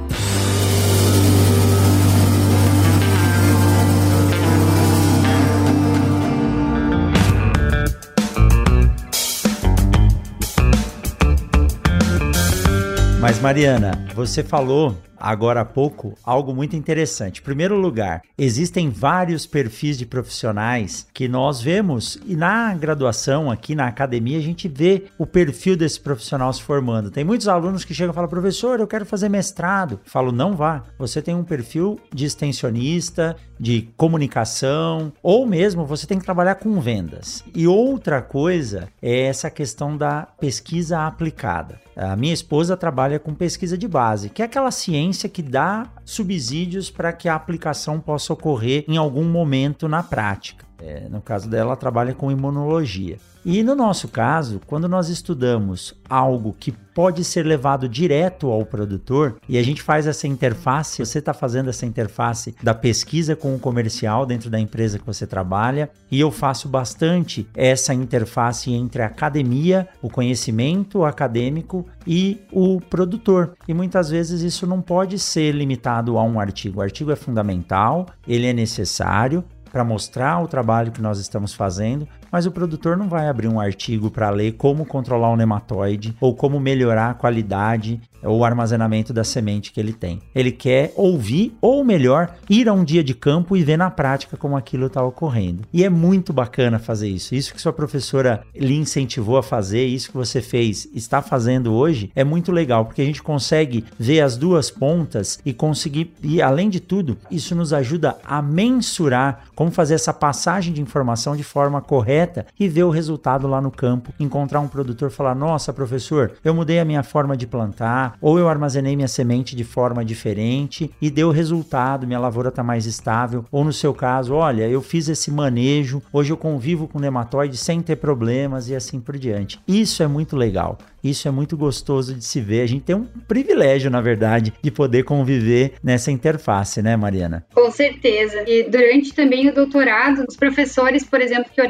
Mas Mariana, você falou agora há pouco algo muito interessante. Em primeiro lugar, existem vários perfis de profissionais que nós vemos e na graduação aqui na academia a gente vê o perfil desse profissional se formando. Tem muitos alunos que chegam e falam: "Professor, eu quero fazer mestrado". Eu falo: "Não vá. Você tem um perfil de extensionista, de comunicação, ou mesmo você tem que trabalhar com vendas". E outra coisa é essa questão da pesquisa aplicada. A minha esposa trabalha com pesquisa de base, que é aquela ciência que dá subsídios para que a aplicação possa ocorrer em algum momento na prática. É, no caso dela, ela trabalha com imunologia. E no nosso caso, quando nós estudamos algo que pode ser levado direto ao produtor e a gente faz essa interface, você está fazendo essa interface da pesquisa com o comercial dentro da empresa que você trabalha, e eu faço bastante essa interface entre a academia, o conhecimento acadêmico e o produtor. E muitas vezes isso não pode ser limitado a um artigo. O artigo é fundamental, ele é necessário, para mostrar o trabalho que nós estamos fazendo, mas o produtor não vai abrir um artigo para ler como controlar o nematóide ou como melhorar a qualidade ou armazenamento da semente que ele tem. Ele quer ouvir, ou melhor, ir a um dia de campo e ver na prática como aquilo está ocorrendo. E é muito bacana fazer isso. Isso que sua professora lhe incentivou a fazer, isso que você fez, está fazendo hoje, é muito legal, porque a gente consegue ver as duas pontas e conseguir, e além de tudo, isso nos ajuda a mensurar como fazer essa passagem de informação de forma correta e ver o resultado lá no campo. Encontrar um produtor falar: Nossa, professor, eu mudei a minha forma de plantar, ou eu armazenei minha semente de forma diferente e deu resultado, minha lavoura está mais estável. Ou no seu caso, olha, eu fiz esse manejo, hoje eu convivo com nematóide sem ter problemas e assim por diante. Isso é muito legal. Isso é muito gostoso de se ver. A gente tem um privilégio, na verdade, de poder conviver nessa interface, né, Mariana? Com certeza. E durante também o doutorado, os professores, por exemplo, que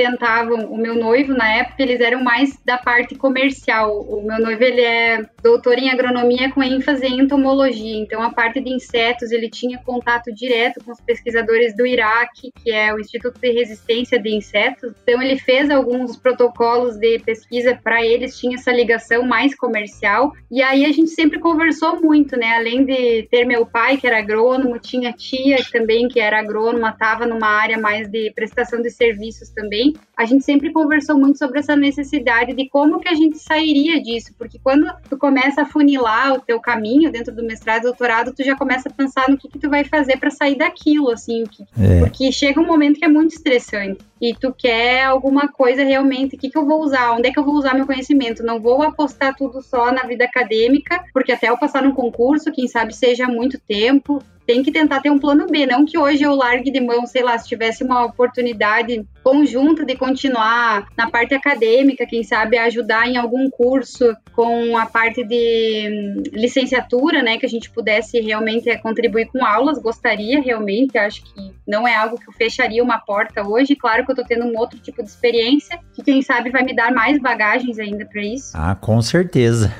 orientavam o meu noivo na época, eles eram mais da parte comercial. O meu noivo, ele é doutor em agronomia com ênfase em entomologia. Então, a parte de insetos, ele tinha contato direto com os pesquisadores do Iraque, que é o Instituto de Resistência de Insetos. Então, ele fez alguns protocolos de pesquisa para eles, tinha essa ligação mais comercial. E aí a gente sempre conversou muito, né? Além de ter meu pai, que era agrônomo, tinha tia também, que era agrônoma, estava numa área mais de prestação de serviços também. A gente sempre conversou muito sobre essa necessidade de como que a gente sairia disso, porque quando tu começa a funilar o teu caminho dentro do mestrado, doutorado, tu já começa a pensar no que que tu vai fazer para sair daquilo, assim, que, é. porque chega um momento que é muito estressante e tu quer alguma coisa realmente, o que, que eu vou usar, onde é que eu vou usar meu conhecimento, não vou apostar tudo só na vida acadêmica, porque até eu passar num concurso, quem sabe seja muito tempo, tem que tentar ter um plano B, não que hoje eu largue de mão, sei lá, se tivesse uma oportunidade conjunta de continuar na parte acadêmica, quem sabe ajudar em algum curso com a parte de hum, licenciatura, né, que a gente pudesse realmente é, contribuir com aulas, gostaria realmente, acho que não é algo que eu fecharia uma porta hoje, claro que eu tô tendo um outro tipo de experiência, que quem sabe vai me dar mais bagagens ainda para isso. Ah, com certeza.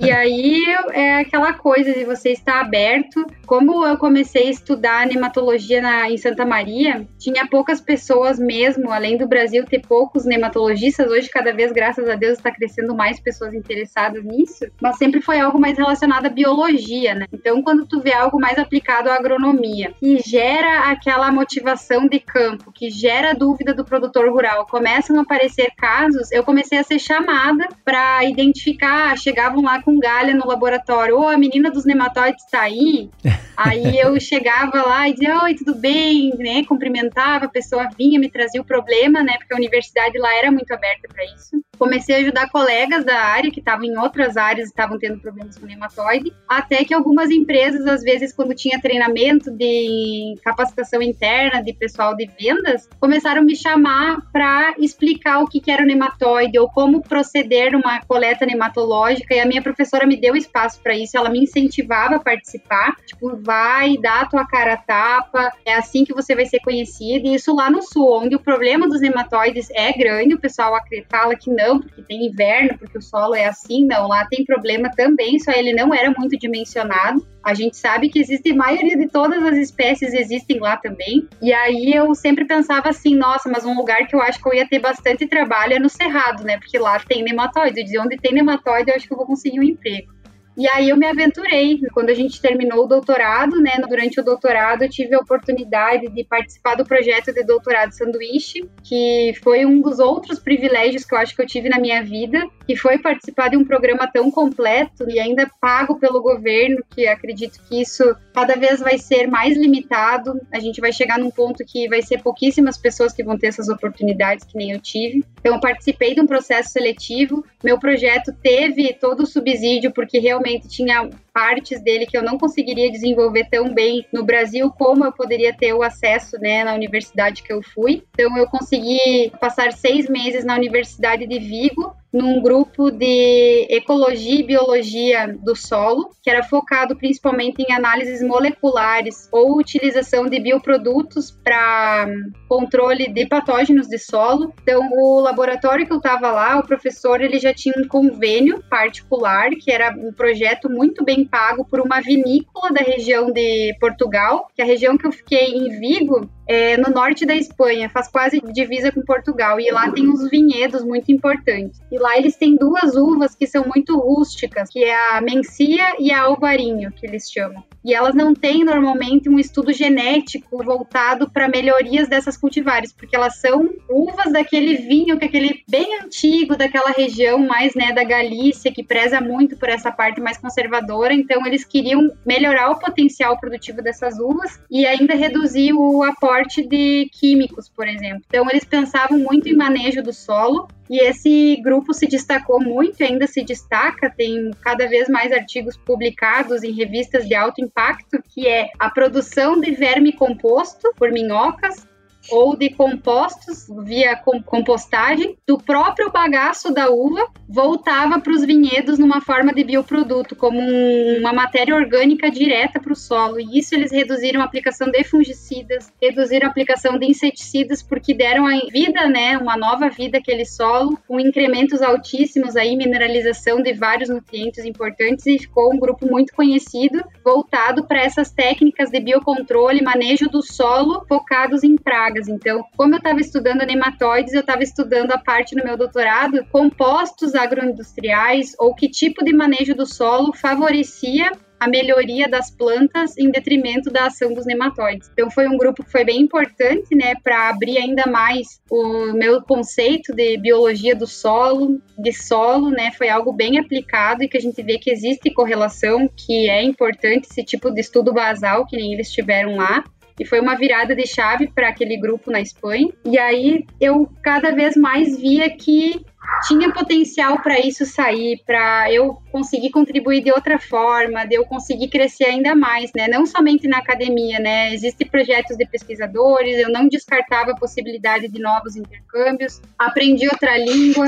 e aí é aquela coisa de você estar aberto, como eu comecei comecei a estudar nematologia na, em Santa Maria, tinha poucas pessoas mesmo, além do Brasil ter poucos nematologistas, hoje cada vez, graças a Deus, está crescendo mais pessoas interessadas nisso, mas sempre foi algo mais relacionado à biologia, né? Então, quando tu vê algo mais aplicado à agronomia, que gera aquela motivação de campo, que gera dúvida do produtor rural, começam a aparecer casos, eu comecei a ser chamada para identificar, chegavam lá com galha no laboratório, ou oh, a menina dos nematóides está aí, [LAUGHS] aí eu eu chegava lá e dizia, oi, tudo bem, né? Cumprimentava, a pessoa vinha, me trazia o problema, né? Porque a universidade lá era muito aberta para isso. Comecei a ajudar colegas da área que estavam em outras áreas e estavam tendo problemas com nematóide, até que algumas empresas, às vezes, quando tinha treinamento de capacitação interna de pessoal de vendas, começaram a me chamar para explicar o que, era o nematóide ou como proceder numa coleta nematológica. E a minha professora me deu espaço para isso, ela me incentivava a participar. Tipo, vai, dá a tua cara a tapa, é assim que você vai ser conhecido. E isso lá no sul, onde o problema dos nematóides é grande, o pessoal fala que não porque tem inverno, porque o solo é assim, não. Lá tem problema também, só ele não era muito dimensionado. A gente sabe que existe, a maioria de todas as espécies existem lá também. E aí eu sempre pensava assim, nossa, mas um lugar que eu acho que eu ia ter bastante trabalho é no Cerrado, né? Porque lá tem nematóide. Dizia, onde tem nematóide, eu acho que eu vou conseguir um emprego. E aí eu me aventurei. Quando a gente terminou o doutorado, né, durante o doutorado eu tive a oportunidade de participar do projeto de doutorado sanduíche, que foi um dos outros privilégios que eu acho que eu tive na minha vida, que foi participar de um programa tão completo e ainda pago pelo governo, que acredito que isso cada vez vai ser mais limitado. A gente vai chegar num ponto que vai ser pouquíssimas pessoas que vão ter essas oportunidades que nem eu tive. Então eu participei de um processo seletivo. Meu projeto teve todo o subsídio porque realmente tinha partes dele que eu não conseguiria desenvolver tão bem no Brasil como eu poderia ter o acesso né, na universidade que eu fui. Então eu consegui passar seis meses na Universidade de Vigo, num grupo de ecologia e biologia do solo, que era focado principalmente em análises moleculares ou utilização de bioprodutos para controle de patógenos de solo. Então, o laboratório que eu estava lá, o professor ele já tinha um convênio particular, que era um projeto muito bem pago por uma vinícola da região de Portugal, que é a região que eu fiquei em Vigo é no norte da Espanha, faz quase divisa com Portugal, e lá tem uns vinhedos muito importantes. E lá eles têm duas uvas que são muito rústicas, que é a Mencia e a Alvarinho, que eles chamam. E elas não têm normalmente um estudo genético voltado para melhorias dessas cultivares, porque elas são uvas daquele vinho que é aquele bem antigo daquela região mais, né, da Galícia, que preza muito por essa parte mais conservadora, então eles queriam melhorar o potencial produtivo dessas uvas e ainda reduzir o aporte de químicos, por exemplo. Então eles pensavam muito em manejo do solo e esse grupo se destacou muito, ainda se destaca, tem cada vez mais artigos publicados em revistas de alto impacto, que é a produção de verme composto por minhocas, ou de compostos via compostagem do próprio bagaço da uva voltava para os vinhedos numa forma de bioproduto, como um, uma matéria orgânica direta para o solo. E isso eles reduziram a aplicação de fungicidas, reduziram a aplicação de inseticidas, porque deram a vida, né, uma nova vida àquele solo, com incrementos altíssimos aí, mineralização de vários nutrientes importantes e ficou um grupo muito conhecido voltado para essas técnicas de biocontrole, manejo do solo focados em pragas pragas. Então, como eu estava estudando nematóides, eu estava estudando a parte no meu doutorado compostos agroindustriais ou que tipo de manejo do solo favorecia a melhoria das plantas em detrimento da ação dos nematóides. Então foi um grupo que foi bem importante, né, para abrir ainda mais o meu conceito de biologia do solo, de solo, né, foi algo bem aplicado e que a gente vê que existe correlação, que é importante esse tipo de estudo basal que nem eles tiveram lá. E foi uma virada de chave para aquele grupo na Espanha. E aí eu cada vez mais via que tinha potencial para isso sair, para eu conseguir contribuir de outra forma, de eu conseguir crescer ainda mais, né? Não somente na academia, né? Existem projetos de pesquisadores, eu não descartava a possibilidade de novos intercâmbios. Aprendi outra língua,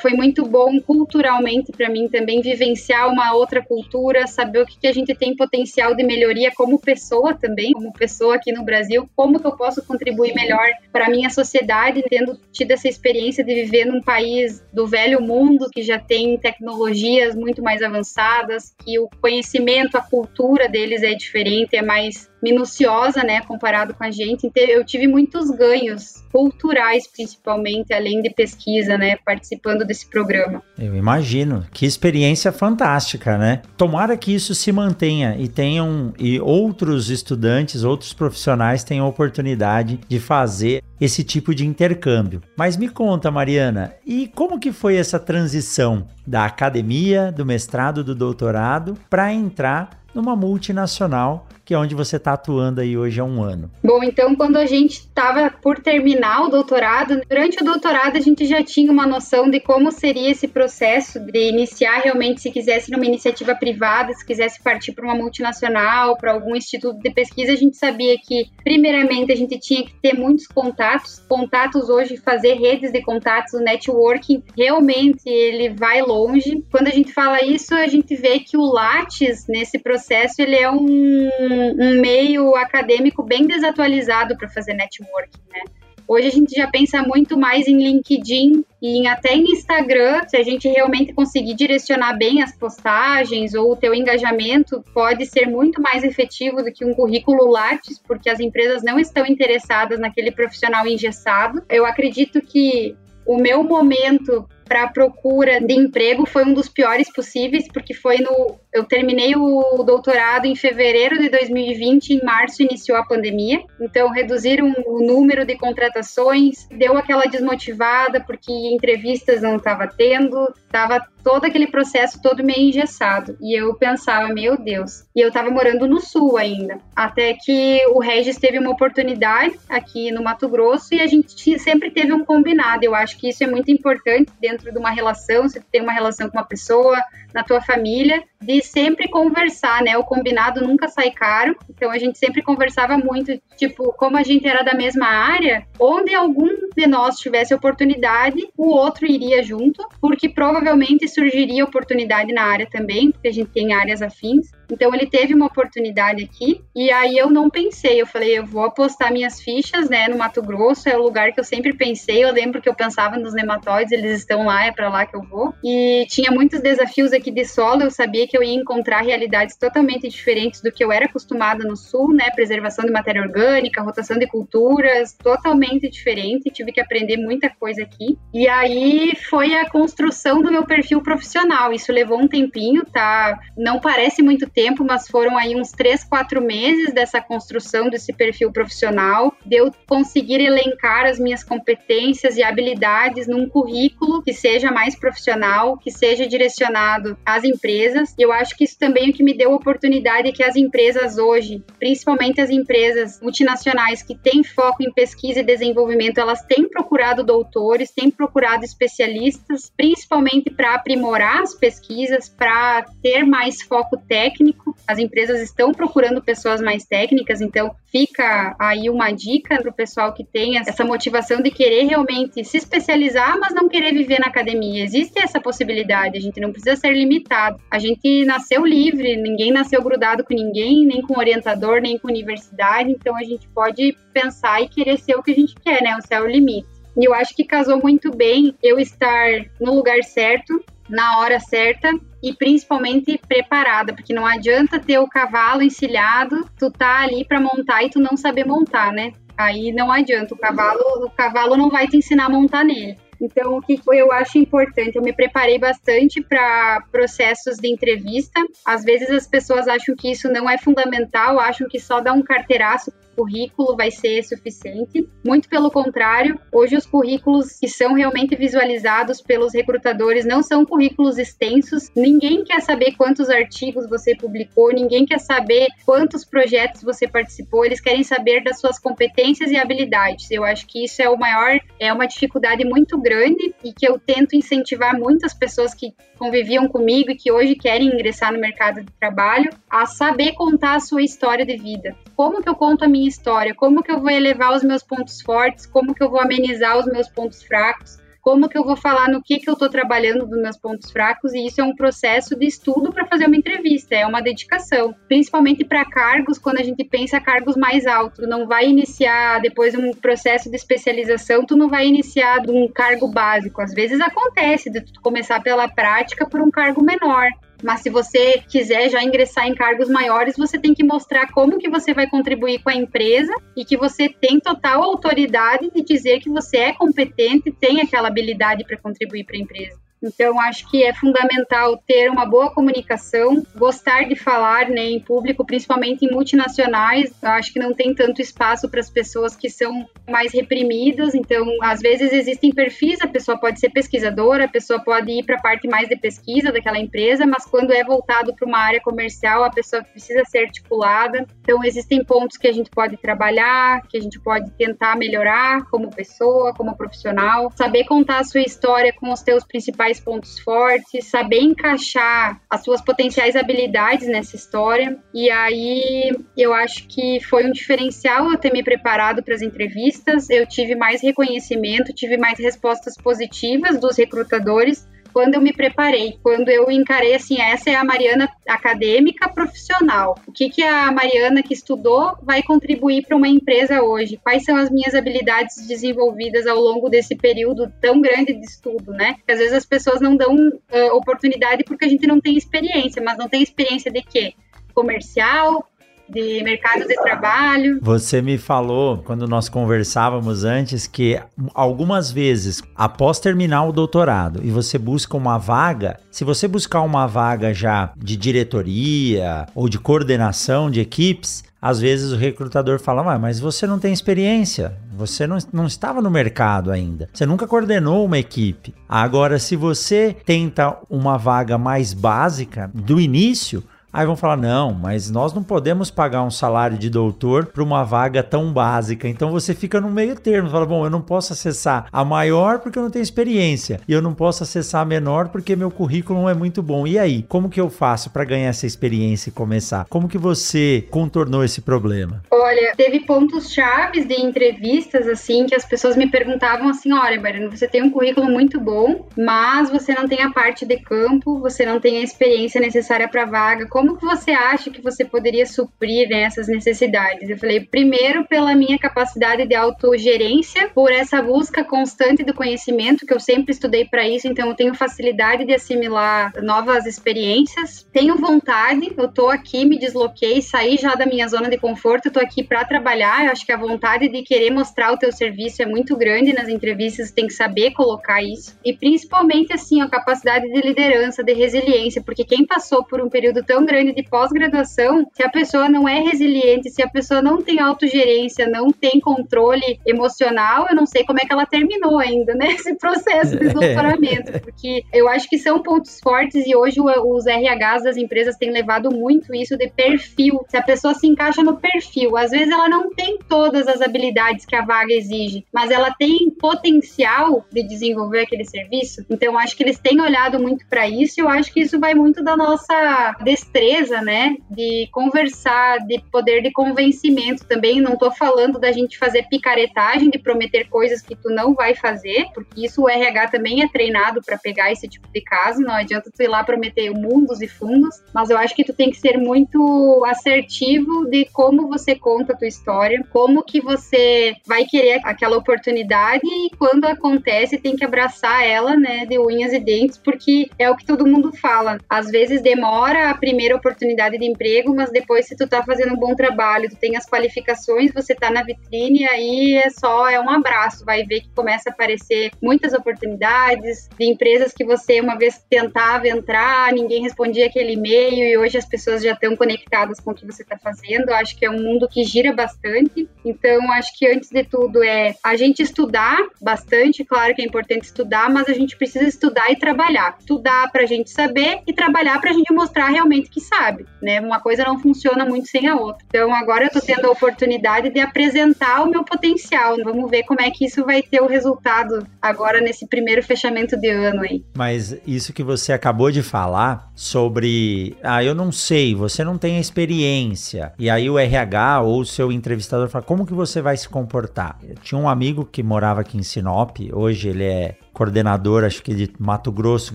foi muito bom culturalmente para mim também vivenciar uma outra cultura, saber o que, que a gente tem potencial de melhoria como pessoa também, como pessoa aqui no Brasil, como que eu posso contribuir melhor para minha sociedade, tendo tido essa experiência de viver num país do velho mundo que já tem tecnologias muito mais avançadas, que o conhecimento, a cultura deles é diferente, é mais minuciosa, né, comparado com a gente. Então, eu tive muitos ganhos culturais, principalmente, além de pesquisa, né, participando desse programa. Eu imagino. Que experiência fantástica, né? Tomara que isso se mantenha e tenham e outros estudantes, outros profissionais tenham a oportunidade de fazer esse tipo de intercâmbio. Mas me conta, Mariana, e como que foi essa transição da academia, do mestrado, do doutorado para entrar numa multinacional que é onde você está atuando aí hoje há um ano. Bom, então quando a gente estava por terminar o doutorado, durante o doutorado a gente já tinha uma noção de como seria esse processo de iniciar realmente, se quisesse numa iniciativa privada, se quisesse partir para uma multinacional, para algum instituto de pesquisa, a gente sabia que, primeiramente, a gente tinha que ter muitos contatos. Contatos hoje, fazer redes de contatos, o networking, realmente ele vai longe. Quando a gente fala isso, a gente vê que o Lattes, nesse processo, ele é um um, meio acadêmico bem desatualizado para fazer networking, né? Hoje a gente já pensa muito mais em LinkedIn e em, até em Instagram, se a gente realmente conseguir direcionar bem as postagens ou o teu engajamento, pode ser muito mais efetivo do que um currículo Lattes, porque as empresas não estão interessadas naquele profissional engessado. Eu acredito que o meu momento para a procura de emprego foi um dos piores possíveis, porque foi no. Eu terminei o doutorado em fevereiro de 2020, em março iniciou a pandemia, então reduziram o número de contratações, deu aquela desmotivada, porque entrevistas não estava tendo, estava todo aquele processo todo meio engessado. E eu pensava, meu Deus. E eu estava morando no sul ainda. Até que o Regis teve uma oportunidade aqui no Mato Grosso e a gente sempre teve um combinado. Eu acho que isso é muito importante dentro de uma relação, você tem uma relação com uma pessoa, na tua família, de sempre conversar, né? O combinado nunca sai caro. Então a gente sempre conversava muito, tipo, como a gente era da mesma área, onde algum de nós tivesse oportunidade, o outro iria junto, porque provavelmente surgiria oportunidade na área também, porque a gente tem áreas afins. Então ele teve uma oportunidade aqui e aí eu não pensei, eu falei, eu vou apostar minhas fichas, né, no Mato Grosso, é o lugar que eu sempre pensei. Eu lembro que eu pensava nos nematóides, eles estão lá, é para lá que eu vou. E tinha muitos desafios aqui de solo, eu sabia que eu ia encontrar realidades totalmente diferentes do que eu era acostumada no sul, né, preservação de matéria orgânica, rotação de culturas, totalmente diferente, tive que aprender muita coisa aqui. E aí foi a construção do meu perfil profissional. Isso levou um tempinho, tá? Não parece muito tempo, mas foram aí uns três, quatro meses dessa construção desse perfil profissional, de eu conseguir elencar as minhas competências e habilidades num currículo que seja mais profissional, que seja direcionado às empresas. E eu acho que isso também é o que me deu a oportunidade que as empresas hoje, principalmente as empresas multinacionais que têm foco em pesquisa e desenvolvimento, elas têm procurado doutores, têm procurado especialistas, principalmente para aprimorar as pesquisas, para ter mais foco técnico. As empresas estão procurando pessoas mais técnicas, então fica aí uma dica para o pessoal que tem essa motivação de querer realmente se especializar, mas não querer viver na academia. Existe essa possibilidade, a gente não precisa ser limitado. A gente nasceu livre, ninguém nasceu grudado com ninguém, nem com orientador, nem com universidade, então a gente pode pensar e querer ser o que a gente quer, né? O céu é o limite. E eu acho que casou muito bem eu estar no lugar certo, na hora certa e principalmente preparada, porque não adianta ter o cavalo encilhado, tu tá ali para montar e tu não saber montar, né? Aí não adianta, o cavalo, o cavalo não vai te ensinar a montar nele. Então, o que eu acho importante? Eu me preparei bastante para processos de entrevista. Às vezes as pessoas acham que isso não é fundamental, acham que só dar um carteiraço currículo vai ser suficiente. Muito pelo contrário, hoje os currículos que são realmente visualizados pelos recrutadores não são currículos extensos. Ninguém quer saber quantos artigos você publicou, ninguém quer saber quantos projetos você participou, eles querem saber das suas competências e habilidades. Eu acho que isso é o maior, é uma dificuldade muito grande e que eu tento incentivar muitas pessoas que conviviam comigo e que hoje querem ingressar no mercado de trabalho a saber contar a sua história de vida. Como que eu conto a minha história? Como que eu vou elevar os meus pontos fortes? Como que eu vou amenizar os meus pontos fracos? como que eu vou falar no que, que eu estou trabalhando dos meus pontos fracos, e isso é um processo de estudo para fazer uma entrevista, é uma dedicação, principalmente para cargos, quando a gente pensa cargos mais altos, não vai iniciar depois um processo de especialização, tu não vai iniciar de um cargo básico, às vezes acontece de tu começar pela prática por um cargo menor, mas se você quiser já ingressar em cargos maiores, você tem que mostrar como que você vai contribuir com a empresa e que você tem total autoridade de dizer que você é competente tem aquela habilidade para contribuir para a empresa. Então, acho que é fundamental ter uma boa comunicação, gostar de falar né, em público, principalmente em multinacionais. Eu acho que não tem tanto espaço para as pessoas que são mais reprimidas. Então, às vezes existem perfis, a pessoa pode ser pesquisadora, a pessoa pode ir para a parte mais de pesquisa daquela empresa, mas quando é voltado para uma área comercial, a pessoa precisa ser articulada. Então, existem pontos que a gente pode trabalhar, que a gente pode tentar melhorar como pessoa, como profissional, saber contar a sua história com os teus principais principais pontos fortes, saber encaixar as suas potenciais habilidades nessa história. E aí eu acho que foi um diferencial eu ter me preparado para as entrevistas. Eu tive mais reconhecimento, tive mais respostas positivas dos recrutadores quando eu me preparei, quando eu encarei assim, essa é a Mariana acadêmica profissional. O que, que a Mariana que estudou vai contribuir para uma empresa hoje? Quais são as minhas habilidades desenvolvidas ao longo desse período tão grande de estudo, né? Porque às vezes as pessoas não dão uh, oportunidade porque a gente não tem experiência, mas não tem experiência de quê? Comercial, de mercado de trabalho. Você me falou, quando nós conversávamos antes, que algumas vezes, após terminar o doutorado e você busca uma vaga, se você buscar uma vaga já de diretoria ou de coordenação de equipes, às vezes o recrutador fala, mas você não tem experiência, você não, não estava no mercado ainda, você nunca coordenou uma equipe. Agora, se você tenta uma vaga mais básica do início, Aí vão falar: não, mas nós não podemos pagar um salário de doutor para uma vaga tão básica. Então você fica no meio termo. Fala: bom, eu não posso acessar a maior porque eu não tenho experiência. E eu não posso acessar a menor porque meu currículo não é muito bom. E aí, como que eu faço para ganhar essa experiência e começar? Como que você contornou esse problema? Olha, teve pontos chaves de entrevistas assim que as pessoas me perguntavam assim: olha, Mariana, você tem um currículo muito bom, mas você não tem a parte de campo, você não tem a experiência necessária para a vaga. Como como que você acha que você poderia suprir né, essas necessidades? Eu falei, primeiro, pela minha capacidade de autogerência, por essa busca constante do conhecimento, que eu sempre estudei para isso, então eu tenho facilidade de assimilar novas experiências. Tenho vontade, eu tô aqui, me desloquei, saí já da minha zona de conforto, tô aqui para trabalhar. Eu acho que a vontade de querer mostrar o teu serviço é muito grande nas entrevistas, tem que saber colocar isso. E principalmente, assim, a capacidade de liderança, de resiliência, porque quem passou por um período tão grande grande de pós-graduação, se a pessoa não é resiliente, se a pessoa não tem autogerência, não tem controle emocional, eu não sei como é que ela terminou ainda, né? [LAUGHS] Esse processo de doutoramento, porque eu acho que são pontos fortes e hoje os RHs das empresas têm levado muito isso de perfil. Se a pessoa se encaixa no perfil, às vezes ela não tem todas as habilidades que a vaga exige, mas ela tem potencial de desenvolver aquele serviço. Então, acho que eles têm olhado muito para isso e eu acho que isso vai muito da nossa destreza, né? De conversar, de poder de convencimento também. Não tô falando da gente fazer picaretagem, de prometer coisas que tu não vai fazer, porque isso o RH também é treinado para pegar esse tipo de caso. Não adianta tu ir lá prometer mundos e fundos, mas eu acho que tu tem que ser muito assertivo de como você conta a tua história, como que você vai querer aquela oportunidade e quando acontece tem que abraçar ela, né, de unhas e dentes, porque é o que todo mundo fala. Às vezes demora a primeira oportunidade de emprego, mas depois se tu tá fazendo um bom trabalho, tu tem as qualificações, você tá na vitrine, aí é só é um abraço, vai ver que começa a aparecer muitas oportunidades de empresas que você uma vez tentava entrar, ninguém respondia aquele e-mail e hoje as pessoas já estão conectadas com o que você está fazendo. Acho que é um mundo que gira bastante. Então, acho que antes de tudo é a gente estudar bastante. Claro que é importante estudar, mas a gente precisa estudar e trabalhar. Estudar para a gente saber e trabalhar para a gente mostrar realmente que sabe, né? Uma coisa não funciona muito sem a outra. Então, agora eu estou tendo a oportunidade de apresentar o meu potencial. Vamos ver como é que isso vai ter o resultado agora nesse primeiro fechamento de ano aí. Mas isso que você acabou de falar sobre, ah, eu não sei, você não tem experiência. E aí o RH ou o seu entrevistador fala, como que você vai se comportar? Eu tinha um amigo que morava aqui em Sinop, hoje ele é coordenador, acho que de Mato Grosso,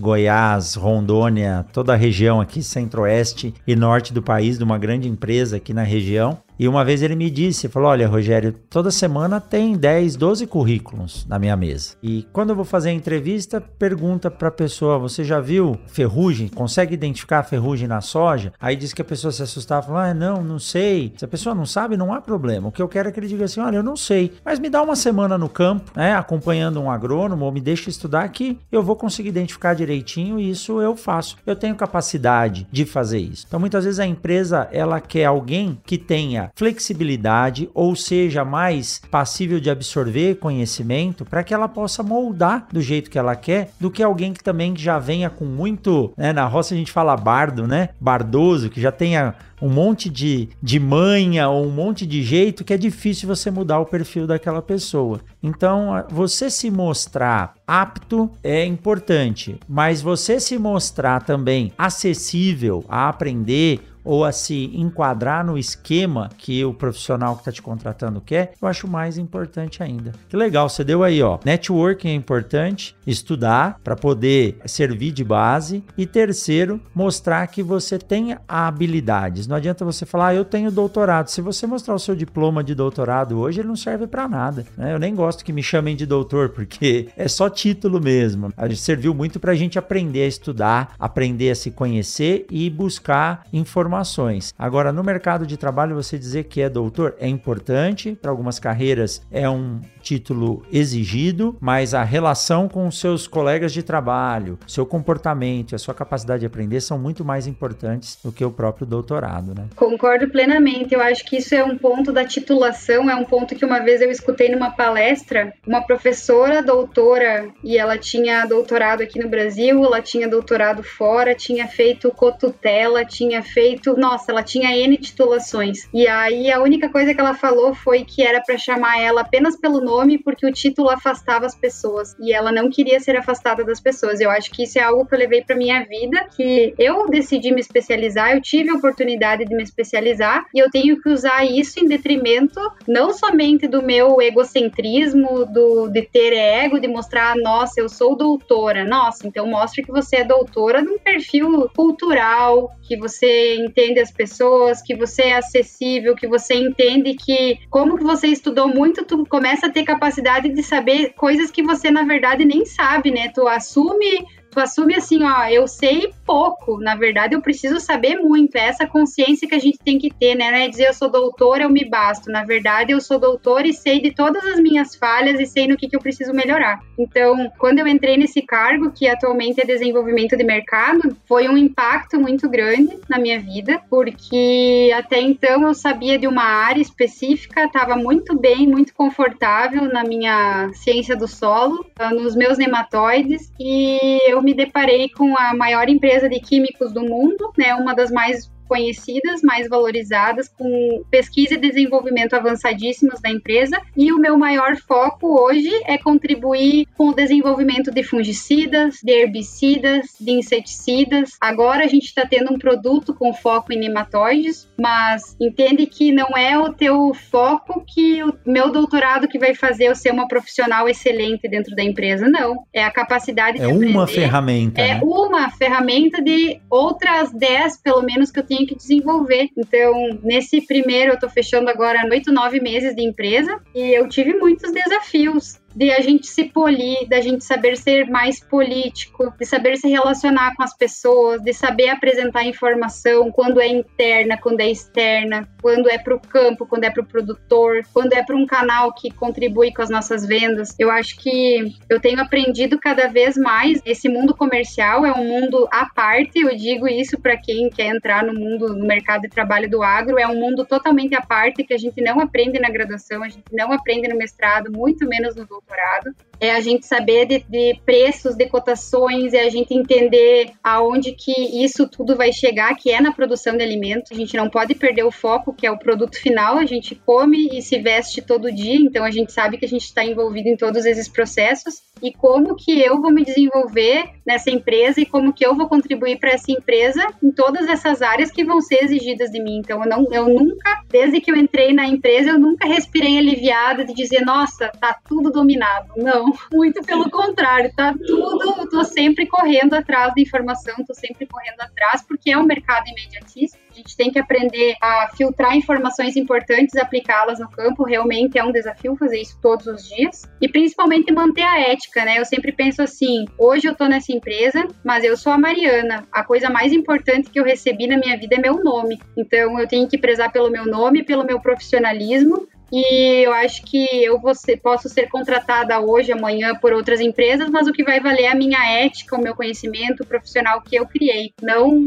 Goiás, Rondônia, toda a região aqui, centro-oeste e norte do país, de uma grande empresa aqui na região. E uma vez ele me disse, falou: "Olha, Rogério, toda semana tem 10, 12 currículos na minha mesa. E quando eu vou fazer a entrevista, pergunta para a pessoa: "Você já viu ferrugem? Consegue identificar ferrugem na soja?" Aí diz que a pessoa se assustava, falou: "Ah, não, não sei". Se a pessoa não sabe, não há problema. O que eu quero é que ele diga assim: "Olha, eu não sei, mas me dá uma semana no campo, né, acompanhando um agrônomo ou me deixa estudar que eu vou conseguir identificar direitinho e isso eu faço. Eu tenho capacidade de fazer isso". Então, muitas vezes a empresa ela quer alguém que tenha flexibilidade ou seja mais passível de absorver conhecimento para que ela possa moldar do jeito que ela quer do que alguém que também já venha com muito, né, na roça a gente fala bardo, né, bardoso, que já tenha um monte de, de manha ou um monte de jeito que é difícil você mudar o perfil daquela pessoa. Então, você se mostrar apto é importante, mas você se mostrar também acessível a aprender ou a se enquadrar no esquema que o profissional que está te contratando quer, eu acho mais importante ainda. Que legal, você deu aí, ó. Networking é importante, estudar para poder servir de base e terceiro, mostrar que você tem habilidades. Não adianta você falar, ah, eu tenho doutorado. Se você mostrar o seu diploma de doutorado hoje, ele não serve para nada. Né? Eu nem gosto que me chamem de doutor, [LAUGHS] porque é só título mesmo. Serviu muito para a gente aprender a estudar, aprender a se conhecer e buscar informações informações. Agora, no mercado de trabalho, você dizer que é doutor é importante, para algumas carreiras é um título exigido, mas a relação com seus colegas de trabalho, seu comportamento e a sua capacidade de aprender são muito mais importantes do que o próprio doutorado, né? Concordo plenamente. Eu acho que isso é um ponto da titulação, é um ponto que uma vez eu escutei numa palestra, uma professora doutora, e ela tinha doutorado aqui no Brasil, ela tinha doutorado fora, tinha feito cotutela, tinha feito, nossa, ela tinha N titulações. E aí a única coisa que ela falou foi que era para chamar ela apenas pelo nome porque o título afastava as pessoas e ela não queria ser afastada das pessoas. Eu acho que isso é algo que eu levei para minha vida, que eu decidi me especializar, eu tive a oportunidade de me especializar e eu tenho que usar isso em detrimento não somente do meu egocentrismo, do de ter ego, de mostrar, nossa, eu sou doutora. Nossa, então mostre que você é doutora num perfil cultural, que você entende as pessoas, que você é acessível, que você entende que como que você estudou muito, tu começa a ter capacidade de saber coisas que você, na verdade, nem sabe, né? Tu assume tu assume assim, ó, eu sei pouco, na verdade eu preciso saber muito. É essa consciência que a gente tem que ter, né? Não é dizer eu sou doutor, eu me basto. Na verdade, eu sou doutor e sei de todas as minhas falhas e sei no que, que eu preciso melhorar. Então, quando eu entrei nesse cargo, que atualmente é desenvolvimento de mercado, foi um impacto muito grande na minha vida, porque até então eu sabia de uma área específica, estava muito bem, muito confortável na minha ciência do solo, nos meus nematóides, e eu me deparei com a maior empresa de químicos do mundo, né, uma das mais conhecidas, mais valorizadas, com pesquisa e desenvolvimento avançadíssimos da empresa. E o meu maior foco hoje é contribuir com o desenvolvimento de fungicidas, de herbicidas, de inseticidas. Agora a gente está tendo um produto com foco em nematóides, mas entende que não é o teu foco que o meu doutorado que vai fazer eu ser uma profissional excelente dentro da empresa, não. É a capacidade é de É uma ferramenta. É né? uma ferramenta de outras 10, pelo menos, que eu tenho tenho que desenvolver. Então, nesse primeiro, eu estou fechando agora oito, nove meses de empresa e eu tive muitos desafios de a gente se polir, da gente saber ser mais político, de saber se relacionar com as pessoas, de saber apresentar informação quando é interna, quando é externa, quando é para o campo, quando é para o produtor, quando é para um canal que contribui com as nossas vendas. Eu acho que eu tenho aprendido cada vez mais. Esse mundo comercial é um mundo à parte, eu digo isso para quem quer entrar no mundo, no mercado de trabalho do agro, é um mundo totalmente à parte que a gente não aprende na graduação, a gente não aprende no mestrado, muito menos no doutorado é a gente saber de, de, preços, de cotações, é a gente entender aonde que isso tudo vai chegar, que é na produção de alimentos. A gente não pode perder o foco, que é o produto final. A gente come e se veste todo dia, então a gente sabe que a gente está envolvido em todos esses processos. E como que eu vou me desenvolver nessa empresa e como que eu vou contribuir para essa empresa em todas essas áreas que vão ser exigidas de mim. Então eu não, eu nunca, desde que eu entrei na empresa, eu nunca respirei aliviada de dizer, nossa, tá tudo dominado. Não muito pelo contrário, tá tudo, tô sempre correndo atrás da informação, tô sempre correndo atrás, porque é um mercado imediatista. A gente tem que aprender a filtrar informações importantes, aplicá-las no campo. Realmente é um desafio fazer isso todos os dias. E principalmente manter a ética, né? Eu sempre penso assim: hoje eu tô nessa empresa, mas eu sou a Mariana. A coisa mais importante que eu recebi na minha vida é meu nome. Então eu tenho que prezar pelo meu nome, pelo meu profissionalismo e eu acho que eu ser, posso ser contratada hoje, amanhã por outras empresas, mas o que vai valer é a minha ética, o meu conhecimento profissional que eu criei. Não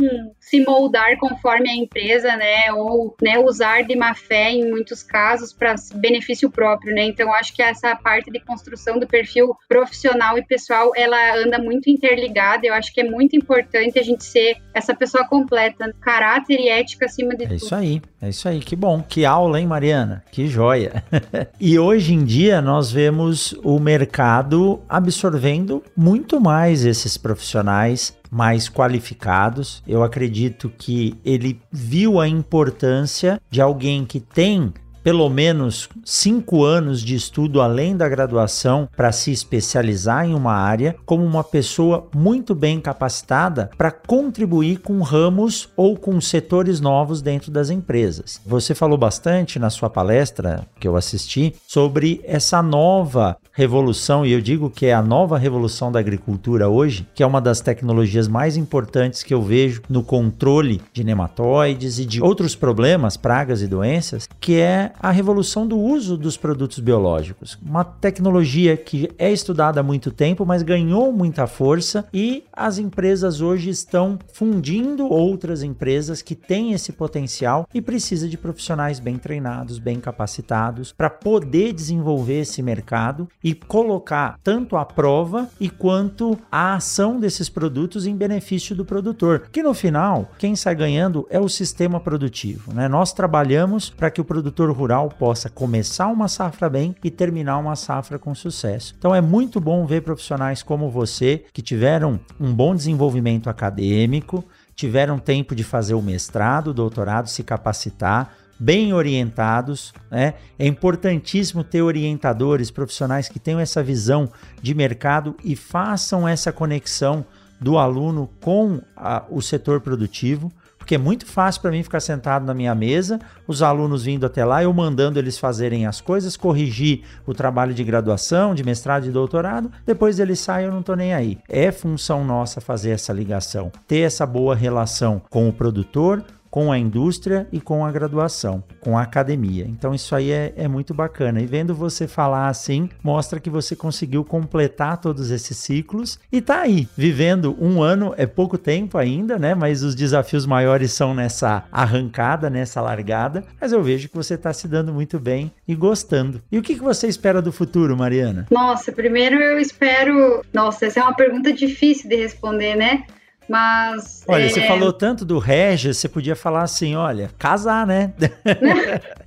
se moldar conforme a empresa, né? Ou né, usar de má fé em muitos casos para benefício próprio, né? Então acho que essa parte de construção do perfil profissional e pessoal, ela anda muito interligada. Eu acho que é muito importante a gente ser essa pessoa completa, caráter e ética acima de é tudo. É isso aí, é isso aí. Que bom, que aula, hein, Mariana? Que joia joia. [LAUGHS] e hoje em dia nós vemos o mercado absorvendo muito mais esses profissionais mais qualificados. Eu acredito que ele viu a importância de alguém que tem pelo menos cinco anos de estudo além da graduação para se especializar em uma área, como uma pessoa muito bem capacitada para contribuir com ramos ou com setores novos dentro das empresas. Você falou bastante na sua palestra que eu assisti sobre essa nova revolução, e eu digo que é a nova revolução da agricultura hoje, que é uma das tecnologias mais importantes que eu vejo no controle de nematóides e de outros problemas, pragas e doenças, que é a revolução do uso dos produtos biológicos. Uma tecnologia que é estudada há muito tempo, mas ganhou muita força e as empresas hoje estão fundindo outras empresas que têm esse potencial e precisa de profissionais bem treinados, bem capacitados para poder desenvolver esse mercado e colocar tanto a prova e quanto a ação desses produtos em benefício do produtor. Que no final, quem sai ganhando é o sistema produtivo, né? Nós trabalhamos para que o produtor rural possa começar uma safra bem e terminar uma safra com sucesso. Então é muito bom ver profissionais como você que tiveram um bom desenvolvimento acadêmico, tiveram tempo de fazer o mestrado, o doutorado, se capacitar, bem orientados. Né? É importantíssimo ter orientadores profissionais que tenham essa visão de mercado e façam essa conexão do aluno com a, o setor produtivo porque é muito fácil para mim ficar sentado na minha mesa, os alunos vindo até lá, eu mandando eles fazerem as coisas, corrigir o trabalho de graduação, de mestrado e doutorado, depois eles saem, eu não tô nem aí. É função nossa fazer essa ligação, ter essa boa relação com o produtor, com a indústria e com a graduação, com a academia. Então isso aí é, é, muito bacana. E vendo você falar assim, mostra que você conseguiu completar todos esses ciclos e tá aí, vivendo um ano, é pouco tempo ainda, né? Mas os desafios maiores são nessa arrancada, nessa largada. Mas eu vejo que você está se dando muito bem e gostando. E o que, que você espera do futuro, Mariana? Nossa, primeiro eu espero. Nossa, essa é uma pergunta difícil de responder, né? Mas. Olha, é... você falou tanto do Regis, você podia falar assim: olha, casar, né? [LAUGHS]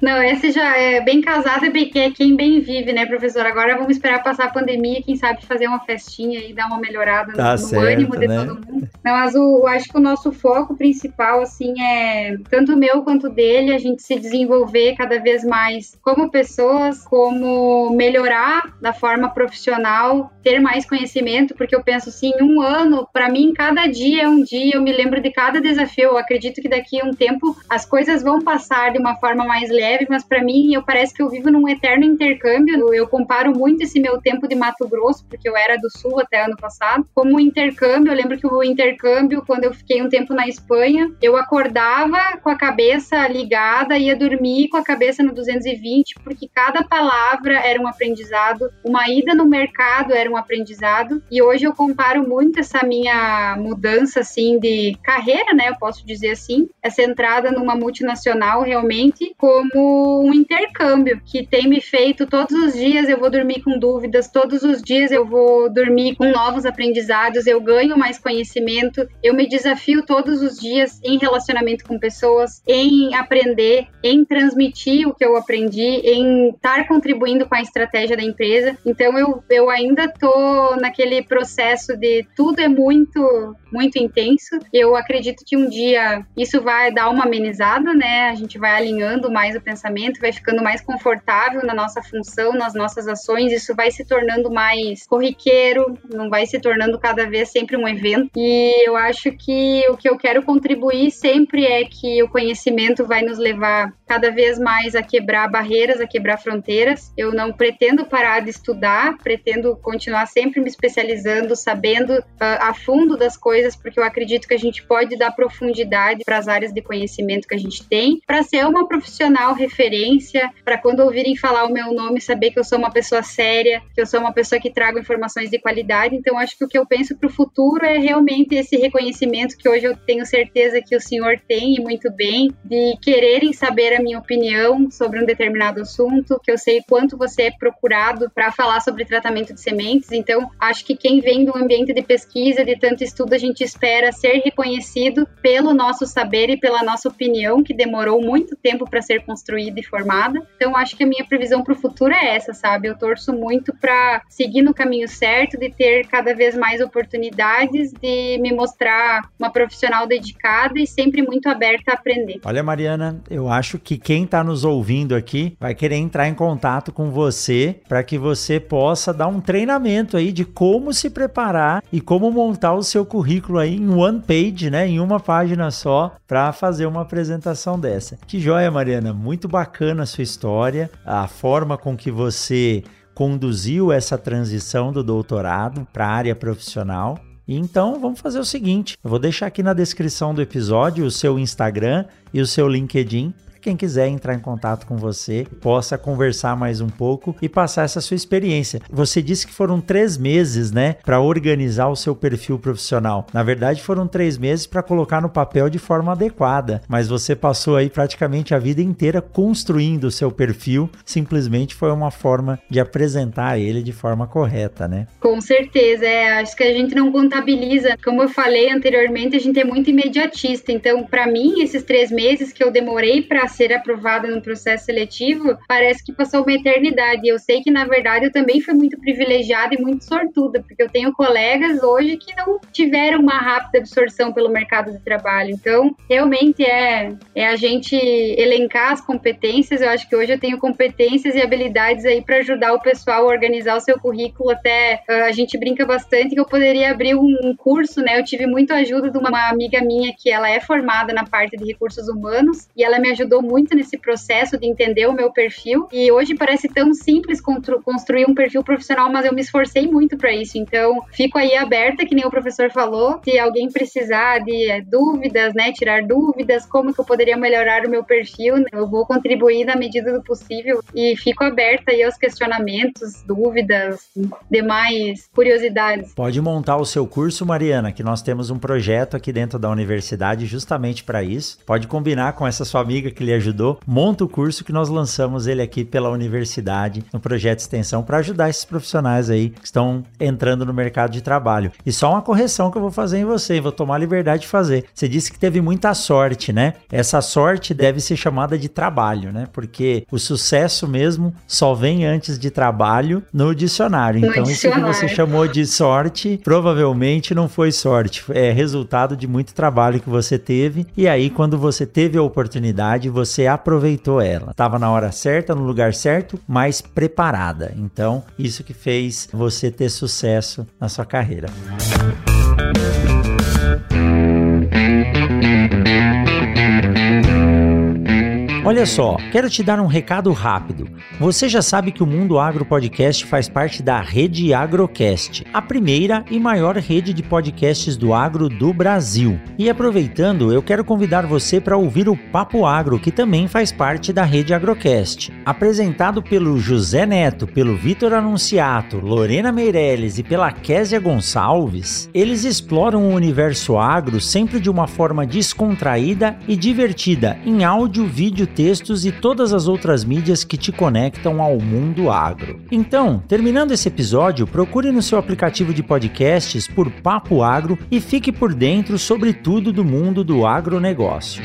Não, esse já é bem casado e bem, é quem bem vive, né, professor? Agora vamos esperar passar a pandemia, quem sabe fazer uma festinha e dar uma melhorada tá no, certo, ânimo de né? todo mundo. Não, mas o, acho que o nosso foco principal, assim, é tanto meu quanto dele, a gente se desenvolver cada vez mais como pessoas, como melhorar da forma profissional, ter mais conhecimento, porque eu penso assim, um ano, para mim, cada dia é um dia, eu me lembro de cada desafio. Eu acredito que daqui a um tempo as coisas vão passar de uma forma forma mais leve, mas para mim eu parece que eu vivo num eterno intercâmbio. Eu comparo muito esse meu tempo de Mato Grosso, porque eu era do Sul até ano passado, como um intercâmbio. Eu lembro que o intercâmbio, quando eu fiquei um tempo na Espanha, eu acordava com a cabeça ligada, ia dormir com a cabeça no 220, porque cada palavra era um aprendizado, uma ida no mercado era um aprendizado. E hoje eu comparo muito essa minha mudança assim de carreira, né? Eu posso dizer assim, essa entrada numa multinacional realmente como um intercâmbio que tem me feito todos os dias eu vou dormir com dúvidas, todos os dias eu vou dormir com novos aprendizados, eu ganho mais conhecimento, eu me desafio todos os dias em relacionamento com pessoas, em aprender, em transmitir o que eu aprendi, em estar contribuindo com a estratégia da empresa. Então eu, eu ainda tô naquele processo de tudo é muito muito intenso. Eu acredito que um dia isso vai dar uma amenizada, né? A gente vai alinhando mais o pensamento, vai ficando mais confortável na nossa função, nas nossas ações, isso vai se tornando mais corriqueiro, não vai se tornando cada vez sempre um evento. E eu acho que o que eu quero contribuir sempre é que o conhecimento vai nos levar cada vez mais a quebrar barreiras, a quebrar fronteiras. Eu não pretendo parar de estudar, pretendo continuar sempre me especializando, sabendo uh, a fundo das coisas, porque eu acredito que a gente pode dar profundidade para as áreas de conhecimento que a gente tem, para ser uma profissional referência para quando ouvirem falar o meu nome saber que eu sou uma pessoa séria, que eu sou uma pessoa que trago informações de qualidade. Então acho que o que eu penso para o futuro é realmente esse reconhecimento que hoje eu tenho certeza que o senhor tem e muito bem de quererem saber a minha opinião sobre um determinado assunto, que eu sei quanto você é procurado para falar sobre tratamento de sementes. Então acho que quem vem do ambiente de pesquisa, de tanto estudo, a gente espera ser reconhecido pelo nosso saber e pela nossa opinião que demorou muito tempo para ser construída e formada. Então, acho que a minha previsão para o futuro é essa, sabe? Eu torço muito para seguir no caminho certo, de ter cada vez mais oportunidades, de me mostrar uma profissional dedicada e sempre muito aberta a aprender. Olha, Mariana, eu acho que quem está nos ouvindo aqui vai querer entrar em contato com você para que você possa dar um treinamento aí de como se preparar e como montar o seu currículo aí em one page, né, em uma página só, para fazer uma apresentação dessa. Que joia Mariana, muito bacana a sua história, a forma com que você conduziu essa transição do doutorado para a área profissional. Então, vamos fazer o seguinte: eu vou deixar aqui na descrição do episódio o seu Instagram e o seu LinkedIn quem quiser entrar em contato com você possa conversar mais um pouco e passar essa sua experiência. Você disse que foram três meses, né, para organizar o seu perfil profissional. Na verdade, foram três meses para colocar no papel de forma adequada, mas você passou aí praticamente a vida inteira construindo o seu perfil. Simplesmente foi uma forma de apresentar ele de forma correta, né? Com certeza, é. Acho que a gente não contabiliza. Como eu falei anteriormente, a gente é muito imediatista. Então, para mim, esses três meses que eu demorei para ser aprovada no processo seletivo, parece que passou uma eternidade. Eu sei que, na verdade, eu também fui muito privilegiada e muito sortuda, porque eu tenho colegas hoje que não tiveram uma rápida absorção pelo mercado de trabalho. Então, realmente é, é a gente elencar as competências. Eu acho que hoje eu tenho competências e habilidades aí para ajudar o pessoal a organizar o seu currículo. Até uh, a gente brinca bastante que eu poderia abrir um, um curso, né? Eu tive muita ajuda de uma amiga minha que ela é formada na parte de recursos humanos e ela me ajudou muito nesse processo de entender o meu perfil. E hoje parece tão simples construir um perfil profissional, mas eu me esforcei muito para isso. Então, fico aí aberta, que nem o professor falou, se alguém precisar de é, dúvidas, né, tirar dúvidas, como que eu poderia melhorar o meu perfil, né, eu vou contribuir na medida do possível e fico aberta aí aos questionamentos, dúvidas, demais curiosidades. Pode montar o seu curso, Mariana, que nós temos um projeto aqui dentro da universidade justamente para isso. Pode combinar com essa sua amiga que lhe ajudou. Monta o curso que nós lançamos ele aqui pela universidade no projeto de extensão para ajudar esses profissionais aí que estão entrando no mercado de trabalho. E só uma correção que eu vou fazer em você, vou tomar a liberdade de fazer. Você disse que teve muita sorte, né? Essa sorte deve ser chamada de trabalho, né? Porque o sucesso mesmo só vem antes de trabalho no dicionário. Então, no isso que você chamou de sorte, provavelmente não foi sorte, é resultado de muito trabalho que você teve. E aí, quando você teve a oportunidade, você aproveitou ela. Estava na hora certa, no lugar certo, mais preparada. Então, isso que fez você ter sucesso na sua carreira. Olha só, quero te dar um recado rápido. Você já sabe que o Mundo Agro Podcast faz parte da rede Agrocast, a primeira e maior rede de podcasts do agro do Brasil. E aproveitando, eu quero convidar você para ouvir o Papo Agro, que também faz parte da rede Agrocast. Apresentado pelo José Neto, pelo Vitor Anunciato, Lorena Meirelles e pela Késia Gonçalves, eles exploram o universo agro sempre de uma forma descontraída e divertida, em áudio, vídeo, textos e todas as outras mídias que te conectam ao mundo agro. Então, terminando esse episódio, procure no seu aplicativo de podcasts por Papo Agro e fique por dentro sobre tudo do mundo do agronegócio.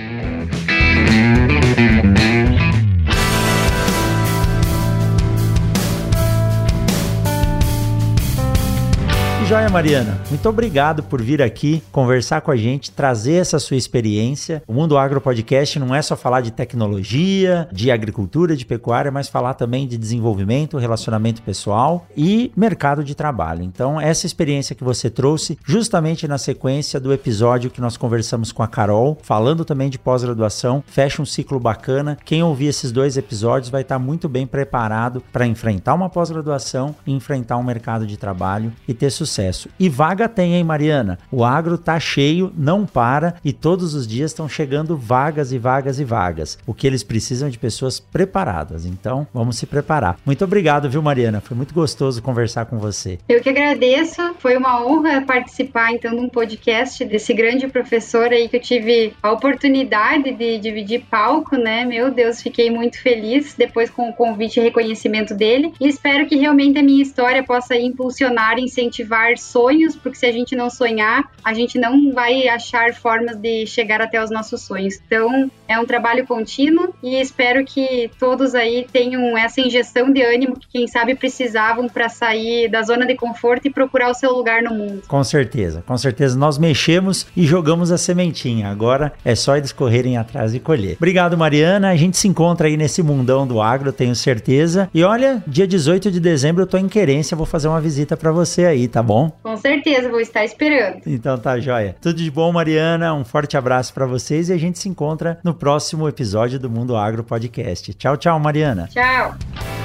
Joia, Mariana. Muito obrigado por vir aqui conversar com a gente, trazer essa sua experiência. O Mundo Agro Podcast não é só falar de tecnologia, de agricultura, de pecuária, mas falar também de desenvolvimento, relacionamento pessoal e mercado de trabalho. Então, essa experiência que você trouxe, justamente na sequência do episódio que nós conversamos com a Carol, falando também de pós-graduação, fecha um ciclo bacana. Quem ouvir esses dois episódios vai estar muito bem preparado para enfrentar uma pós-graduação enfrentar um mercado de trabalho e ter sucesso E vaga tem, hein, Mariana? O agro tá cheio, não para e todos os dias estão chegando vagas e vagas e vagas. O que eles precisam é de pessoas preparadas. Então, vamos se preparar. Muito obrigado, viu, Mariana? Foi muito gostoso conversar com você. Eu que agradeço. Foi uma honra participar, então, de um podcast desse grande professor aí que eu tive a oportunidade de dividir palco, né? Meu Deus, fiquei muito feliz depois com o convite e reconhecimento dele. E espero que realmente a minha história possa impulsionar, incentivar sonhos, porque se a gente não sonhar, a gente não vai achar formas de chegar até os nossos sonhos. Então, é um trabalho contínuo e espero que todos aí tenham essa injeção de ânimo que, quem sabe, precisavam para sair da zona de conforto e procurar o seu lugar no mundo. Com certeza, com certeza. Nós mexemos e jogamos a sementinha. Agora é só eles correrem atrás e colher. Obrigado, Mariana. A gente se encontra aí nesse mundão do agro, tenho certeza. E olha, dia 18 de dezembro eu tô em Querência, vou fazer uma visita para você aí, tá bom? Bom? Com certeza, vou estar esperando. Então tá joia. Tudo de bom, Mariana. Um forte abraço para vocês e a gente se encontra no próximo episódio do Mundo Agro Podcast. Tchau, tchau, Mariana. Tchau.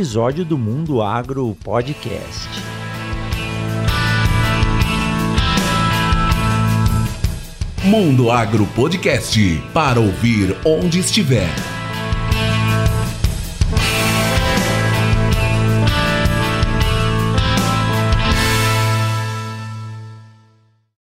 episódio do Mundo Agro Podcast. Mundo Agro Podcast para ouvir onde estiver.